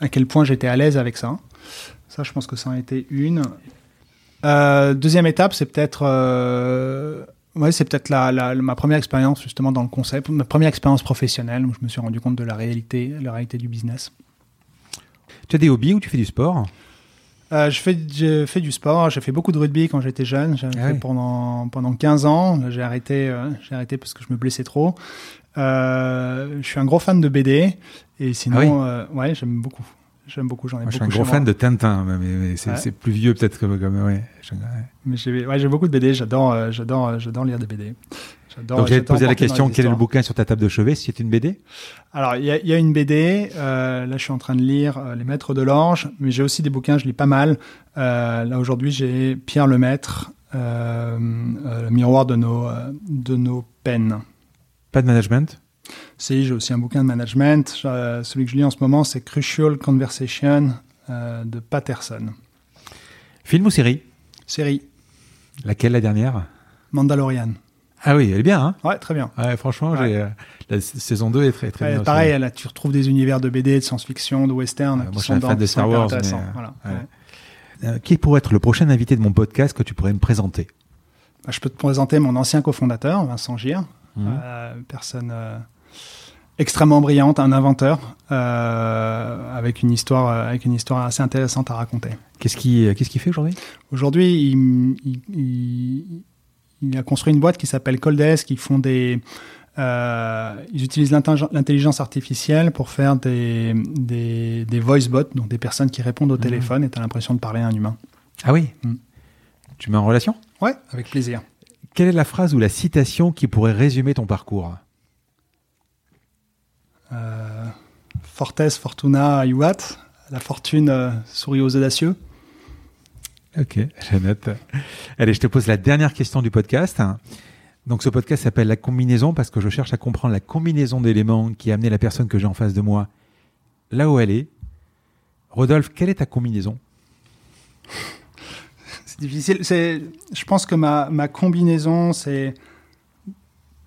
à quel point j'étais à l'aise avec ça. Ça, je pense que ça a été une. Euh, deuxième étape, c'est peut-être, euh, ouais, c'est peut-être la, ma première expérience justement dans le concept, ma première expérience professionnelle où je me suis rendu compte de la réalité, la réalité du business. Tu as des hobbies ou tu fais du sport? Euh, je, fais, je fais du sport, j'ai fait beaucoup de rugby quand j'étais jeune, j'ai ah fait pendant, pendant 15 ans, j'ai arrêté, j'ai arrêté parce que je me blessais trop. Je suis un gros fan de BD et sinon, ah ouais, j'aime beaucoup. J'aime beaucoup, j'en ai beaucoup. Je suis un gros fan de Tintin, mais, c'est plus vieux peut-être que comme ouais. Mais j'ai ouais, beaucoup de BD, j'adore, j'adore, j'adore lire des BD. Donc j'allais te poser la question, quel est le bouquin sur ta table de chevet Si c'est une BD Alors il y, a, une BD. là, je suis en train de lire Les Maîtres de l'Orge, mais j'ai aussi des bouquins. Je lis pas mal. là aujourd'hui, j'ai Pierre Lemaître, le miroir de nos de nos peines. Pas de management? Si, j'ai aussi un bouquin de management. celui que je lis en ce moment, c'est Crucial Conversation de Patterson. Film ou série? Série. Laquelle la dernière? Mandalorian. Ah oui, elle est bien, hein? Ouais, très bien. franchement, euh, la saison 2 est très, très bien. Pareil, là, tu retrouves des univers de BD, de science-fiction, de western. moi, je suis un fan de Star Wars. Mais, euh, qui pourrait être le prochain invité de mon podcast que tu pourrais me présenter? Bah, Je peux te présenter mon ancien cofondateur, Vincent Gire. Mmh. Euh, personne extrêmement brillante, un inventeur, avec, une histoire, avec une histoire assez intéressante à raconter. Qu'est-ce qu'il qu'est-ce qu'il fait aujourd'hui? Aujourd'hui, il, il a construit une boîte qui s'appelle Coldes, qui font des, euh, ils utilisent l'intelligence artificielle pour faire des, des, des, voice bots, donc des personnes qui répondent au mmh. téléphone et tu as l'impression de parler à un humain. Ah oui? Mmh. Tu mets en relation? Ouais, avec plaisir. Quelle est la phrase ou la citation qui pourrait résumer ton parcours? euh, Fortes fortuna iuat, la fortune euh, sourit aux audacieux. Ok, je note. Allez, je te pose la dernière question du podcast. Donc ce podcast s'appelle La combinaison parce que je cherche à comprendre la combinaison d'éléments qui a amené la personne que j'ai en face de moi là où elle est. Rodolphe, quelle est ta combinaison? C'est difficile. C'est, je pense que ma, ma combinaison, c'est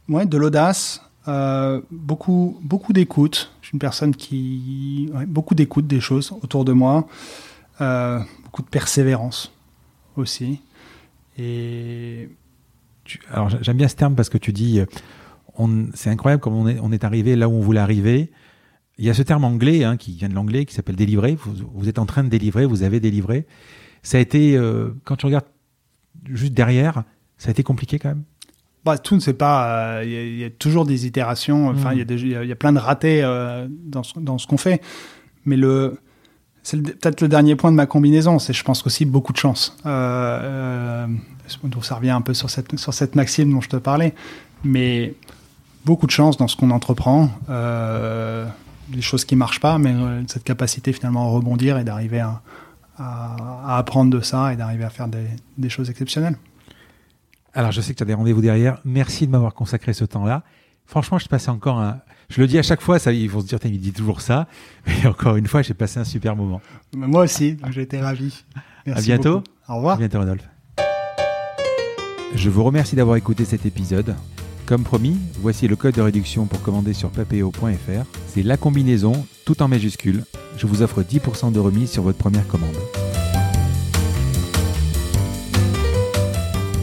ouais, de l'audace, euh, beaucoup, beaucoup d'écoute. Je suis une personne qui... Beaucoup d'écoute des choses autour de moi. Euh, beaucoup de persévérance aussi. Et alors j'aime bien ce terme parce que tu dis, euh, c'est incroyable comme on est, arrivé là où on voulait arriver. Il y a ce terme anglais hein, qui vient de l'anglais qui s'appelle délivrer. Vous, êtes en train de délivrer, vous avez délivré. Ça a été, quand tu regardes juste derrière, ça a été compliqué quand même. Bah, tout ne sait pas. Euh, il y, a toujours des itérations. Enfin, il y, y, a plein de ratés dans ce, dans ce qu'on fait. Mais le, c'est peut-être le dernier point de ma combinaison. C'est, je pense aussi, beaucoup de chance. Euh, euh, ça revient un peu sur cette, sur cette maxime dont je te parlais. Mais beaucoup de chance dans ce qu'on entreprend. Euh, des choses qui marchent pas, mais euh, cette capacité finalement à rebondir et d'arriver à, à, apprendre de ça et d'arriver à faire des, des choses exceptionnelles. Alors, je sais que tu as des rendez-vous derrière. Merci de m'avoir consacré ce temps-là. Franchement, je passais encore un, je le dis à chaque fois, ça, ils vont se dire, il dit toujours ça. Mais encore une fois, j'ai passé un super moment. Moi aussi, j'ai été ravi. Merci à bientôt. Au revoir. À bientôt, Rodolphe. Je vous remercie d'avoir écouté cet épisode. Comme promis, voici le code de réduction pour commander sur papeo.fr. C'est la combinaison, tout en majuscule. Je vous offre 10% de remise sur votre première commande.